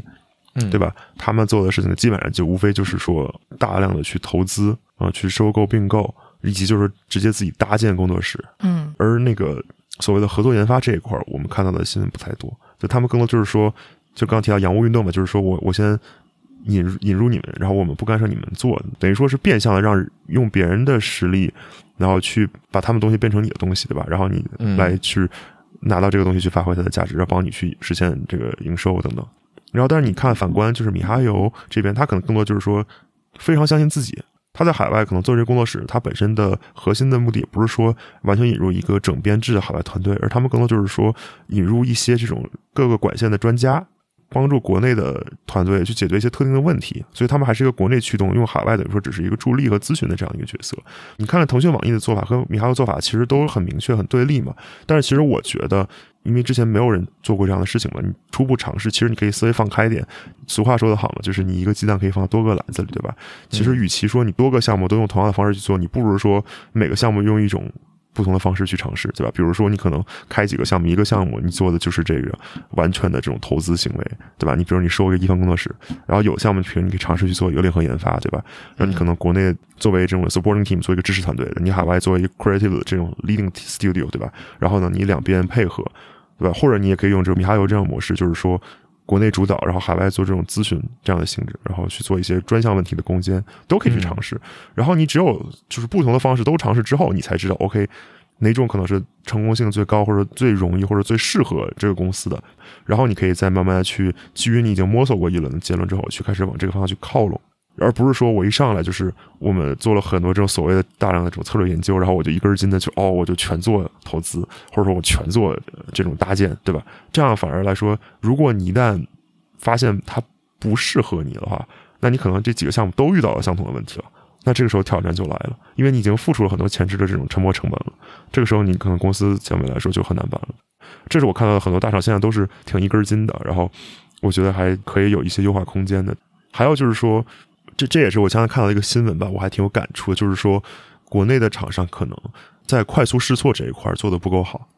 嗯，对吧？他们做的事情基本上就无非就是说大量的去投资啊，去收购并购，以及就是直接自己搭建工作室。嗯，而那个。所谓的合作研发这一块儿，我们看到的新闻不太多。就他们更多就是说，就刚刚提到洋务运动嘛，就是说我我先引入引入你们，然后我们不干涉你们做，等于说是变相的让用别人的实力，然后去把他们东西变成你的东西，对吧？然后你来去拿到这个东西去发挥它的价值，然后帮你去实现这个营收等等。然后，但是你看反观就是米哈游这边，他可能更多就是说非常相信自己。他在海外可能做这个工作室，他本身的核心的目的不是说完全引入一个整编制的海外团队，而他们更多就是说引入一些这种各个管线的专家，帮助国内的团队去解决一些特定的问题。所以他们还是一个国内驱动，用海外等于说只是一个助力和咨询的这样一个角色。你看了腾讯、网易的做法和米哈游做法，其实都很明确、很对立嘛。但是其实我觉得。因为之前没有人做过这样的事情嘛，你初步尝试，其实你可以思维放开一点。俗话说得好嘛，就是你一个鸡蛋可以放多个篮子里，对吧？其实与其说你多个项目都用同样的方式去做，你不如说每个项目用一种不同的方式去尝试，对吧？比如说你可能开几个项目，一个项目你做的就是这个完全的这种投资行为，对吧？你比如你收一个一方工作室，然后有项目，比如你可以尝试去做一个联合研发，对吧？然后你可能国内作为这种 supporting team 做一个支持团队的，你海外作为一个 creative 的这种 leading studio，对吧？然后呢，你两边配合。对吧？或者你也可以用这个米哈游这样模式，就是说国内主导，然后海外做这种咨询这样的性质，然后去做一些专项问题的攻坚，都可以去尝试。然后你只有就是不同的方式都尝试之后，你才知道 OK 哪种可能是成功性最高，或者最容易，或者最适合这个公司的。然后你可以再慢慢的去基于你已经摸索过一轮的结论之后，去开始往这个方向去靠拢。而不是说我一上来就是我们做了很多这种所谓的大量的这种策略研究，然后我就一根筋的就哦，我就全做投资，或者说我全做这种搭建，对吧？这样反而来说，如果你一旦发现它不适合你的话，那你可能这几个项目都遇到了相同的问题了。那这个时候挑战就来了，因为你已经付出了很多前置的这种沉没成本了。这个时候你可能公司相对来说就很难办了。这是我看到的很多大厂现在都是挺一根筋的，然后我觉得还可以有一些优化空间的。还有就是说。这这也是我刚才看到一个新闻吧，我还挺有感触的，就是说国内的厂商可能在快速试错这一块做的不够好。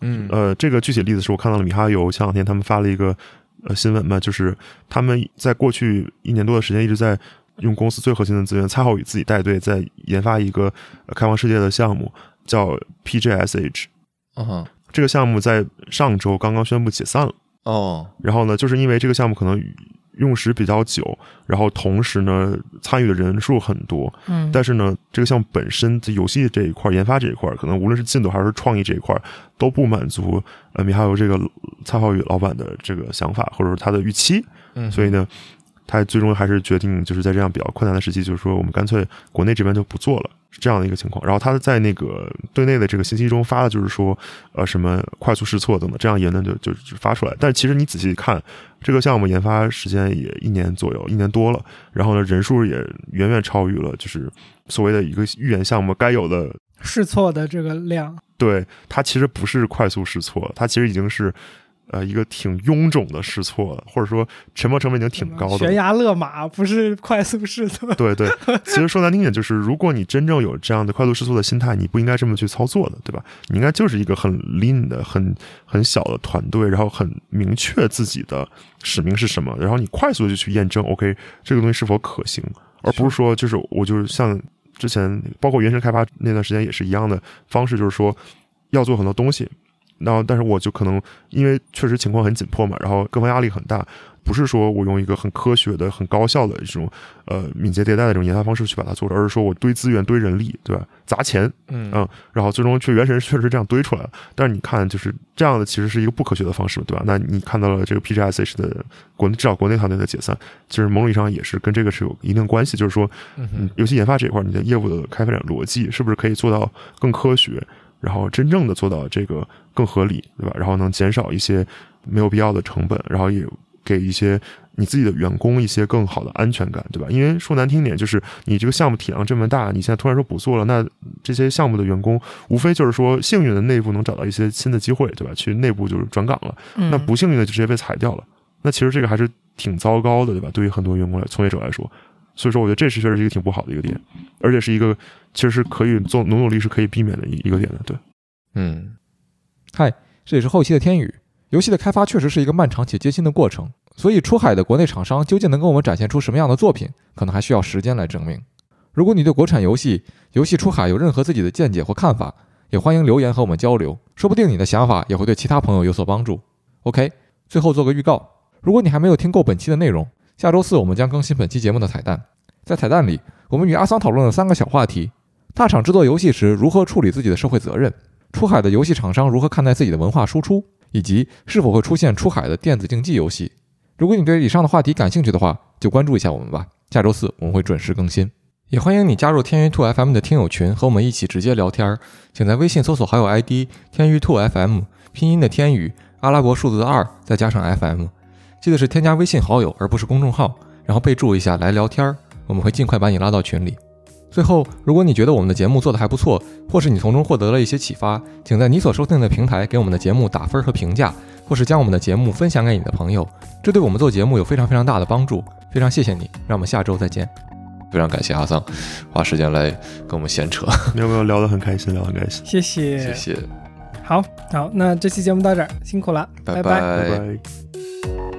嗯，呃，这个具体例子是我看到了米哈游前两天他们发了一个呃新闻嘛，就是他们在过去一年多的时间一直在用公司最核心的资源，蔡浩宇自己带队在研发一个开放世界的项目，叫 PJSH。啊，这个项目在上周刚刚宣布解散了。哦，然后呢，就是因为这个项目可能。用时比较久，然后同时呢，参与的人数很多，嗯，但是呢，这个项目本身在游戏这一块研发这一块，可能无论是进度还是创意这一块，都不满足呃米哈游这个蔡浩宇老板的这个想法，或者说他的预期，嗯，所以呢，他最终还是决定就是在这样比较困难的时期，就是说我们干脆国内这边就不做了。这样的一个情况，然后他在那个对内的这个信息中发的就是说，呃，什么快速试错等等，这样言论就就发出来。但其实你仔细看，这个项目研发时间也一年左右，一年多了，然后呢，人数也远远超于了就是所谓的一个预言项目该有的试错的这个量。对，它其实不是快速试错，它其实已经是呃一个挺臃肿的试错了，或者说沉没成本已经挺高的。悬崖勒马不是快速试错。对对，其实说难听点，就是如果你真正有这样的快速试错的心态，你不应该这么去操作的，对吧？你应该就是一个很 lean 的、很很小的团队，然后很明确自己的使命是什么，然后你快速的就去验证，OK，这个东西是否可行，而不是说就是我就是像之前包括原神开发那段时间也是一样的方式，就是说要做很多东西。然后，但是我就可能因为确实情况很紧迫嘛，然后各方压力很大，不是说我用一个很科学的、很高效的这种呃敏捷迭代的这种研发方式去把它做了，而是说我堆资源、堆人力，对吧？砸钱，嗯嗯，然后最终却原神确实是这样堆出来了。但是你看，就是这样的，其实是一个不科学的方式，对吧？那你看到了这个 PGSH 的国内至少国内团队的解散，其实某种意义上也是跟这个是有一定关系，就是说，嗯嗯，游戏研发这一块，你的业务的开发展逻辑是不是可以做到更科学？然后真正的做到这个更合理，对吧？然后能减少一些没有必要的成本，然后也给一些你自己的员工一些更好的安全感，对吧？因为说难听点，就是你这个项目体量这么大，你现在突然说不做了，那这些项目的员工无非就是说幸运的内部能找到一些新的机会，对吧？去内部就是转岗了，嗯那不幸运的就直接被裁掉了。那其实这个还是挺糟糕的，对吧？对于很多员工来、从业者来说，所以说我觉得这是确实是一个挺不好的一个点，而且是一个其实是可以做努努力是可以避免的一一个点的，对。嗯，嗨，这里是后期的天宇。游戏的开发确实是一个漫长且艰辛的过程，所以出海的国内厂商究竟能给我们展现出什么样的作品，可能还需要时间来证明。如果你对国产游戏、游戏出海有任何自己的见解或看法，也欢迎留言和我们交流，说不定你的想法也会对其他朋友有所帮助。OK，最后做个预告，如果你还没有听够本期的内容，下周四我们将更新本期节目的彩蛋。在彩蛋里，我们与阿桑讨论了三个小话题：大厂制作游戏时如何处理自己的社会责任。出海的游戏厂商如何看待自己的文化输出，以及是否会出现出海的电子竞技游戏？如果你对以上的话题感兴趣的话，就关注一下我们吧。下周四我们会准时更新，也欢迎你加入天娱兔 FM 的听友群，和我们一起直接聊天儿。请在微信搜索好友 ID 天娱兔 FM，拼音的天宇，阿拉伯数字二，再加上 FM。记得是添加微信好友，而不是公众号，然后备注一下来聊天儿，我们会尽快把你拉到群里。最后，如果你觉得我们的节目做得还不错，或是你从中获得了一些启发，请在你所收听的平台给我们的节目打分和评价，或是将我们的节目分享给你的朋友，这对我们做节目有非常非常大的帮助。非常谢谢你，让我们下周再见。非常感谢阿桑花时间来跟我们闲扯，没有没有聊得很开心，聊得很开心，谢谢，谢谢，好好，那这期节目到这儿，辛苦了，拜拜拜拜。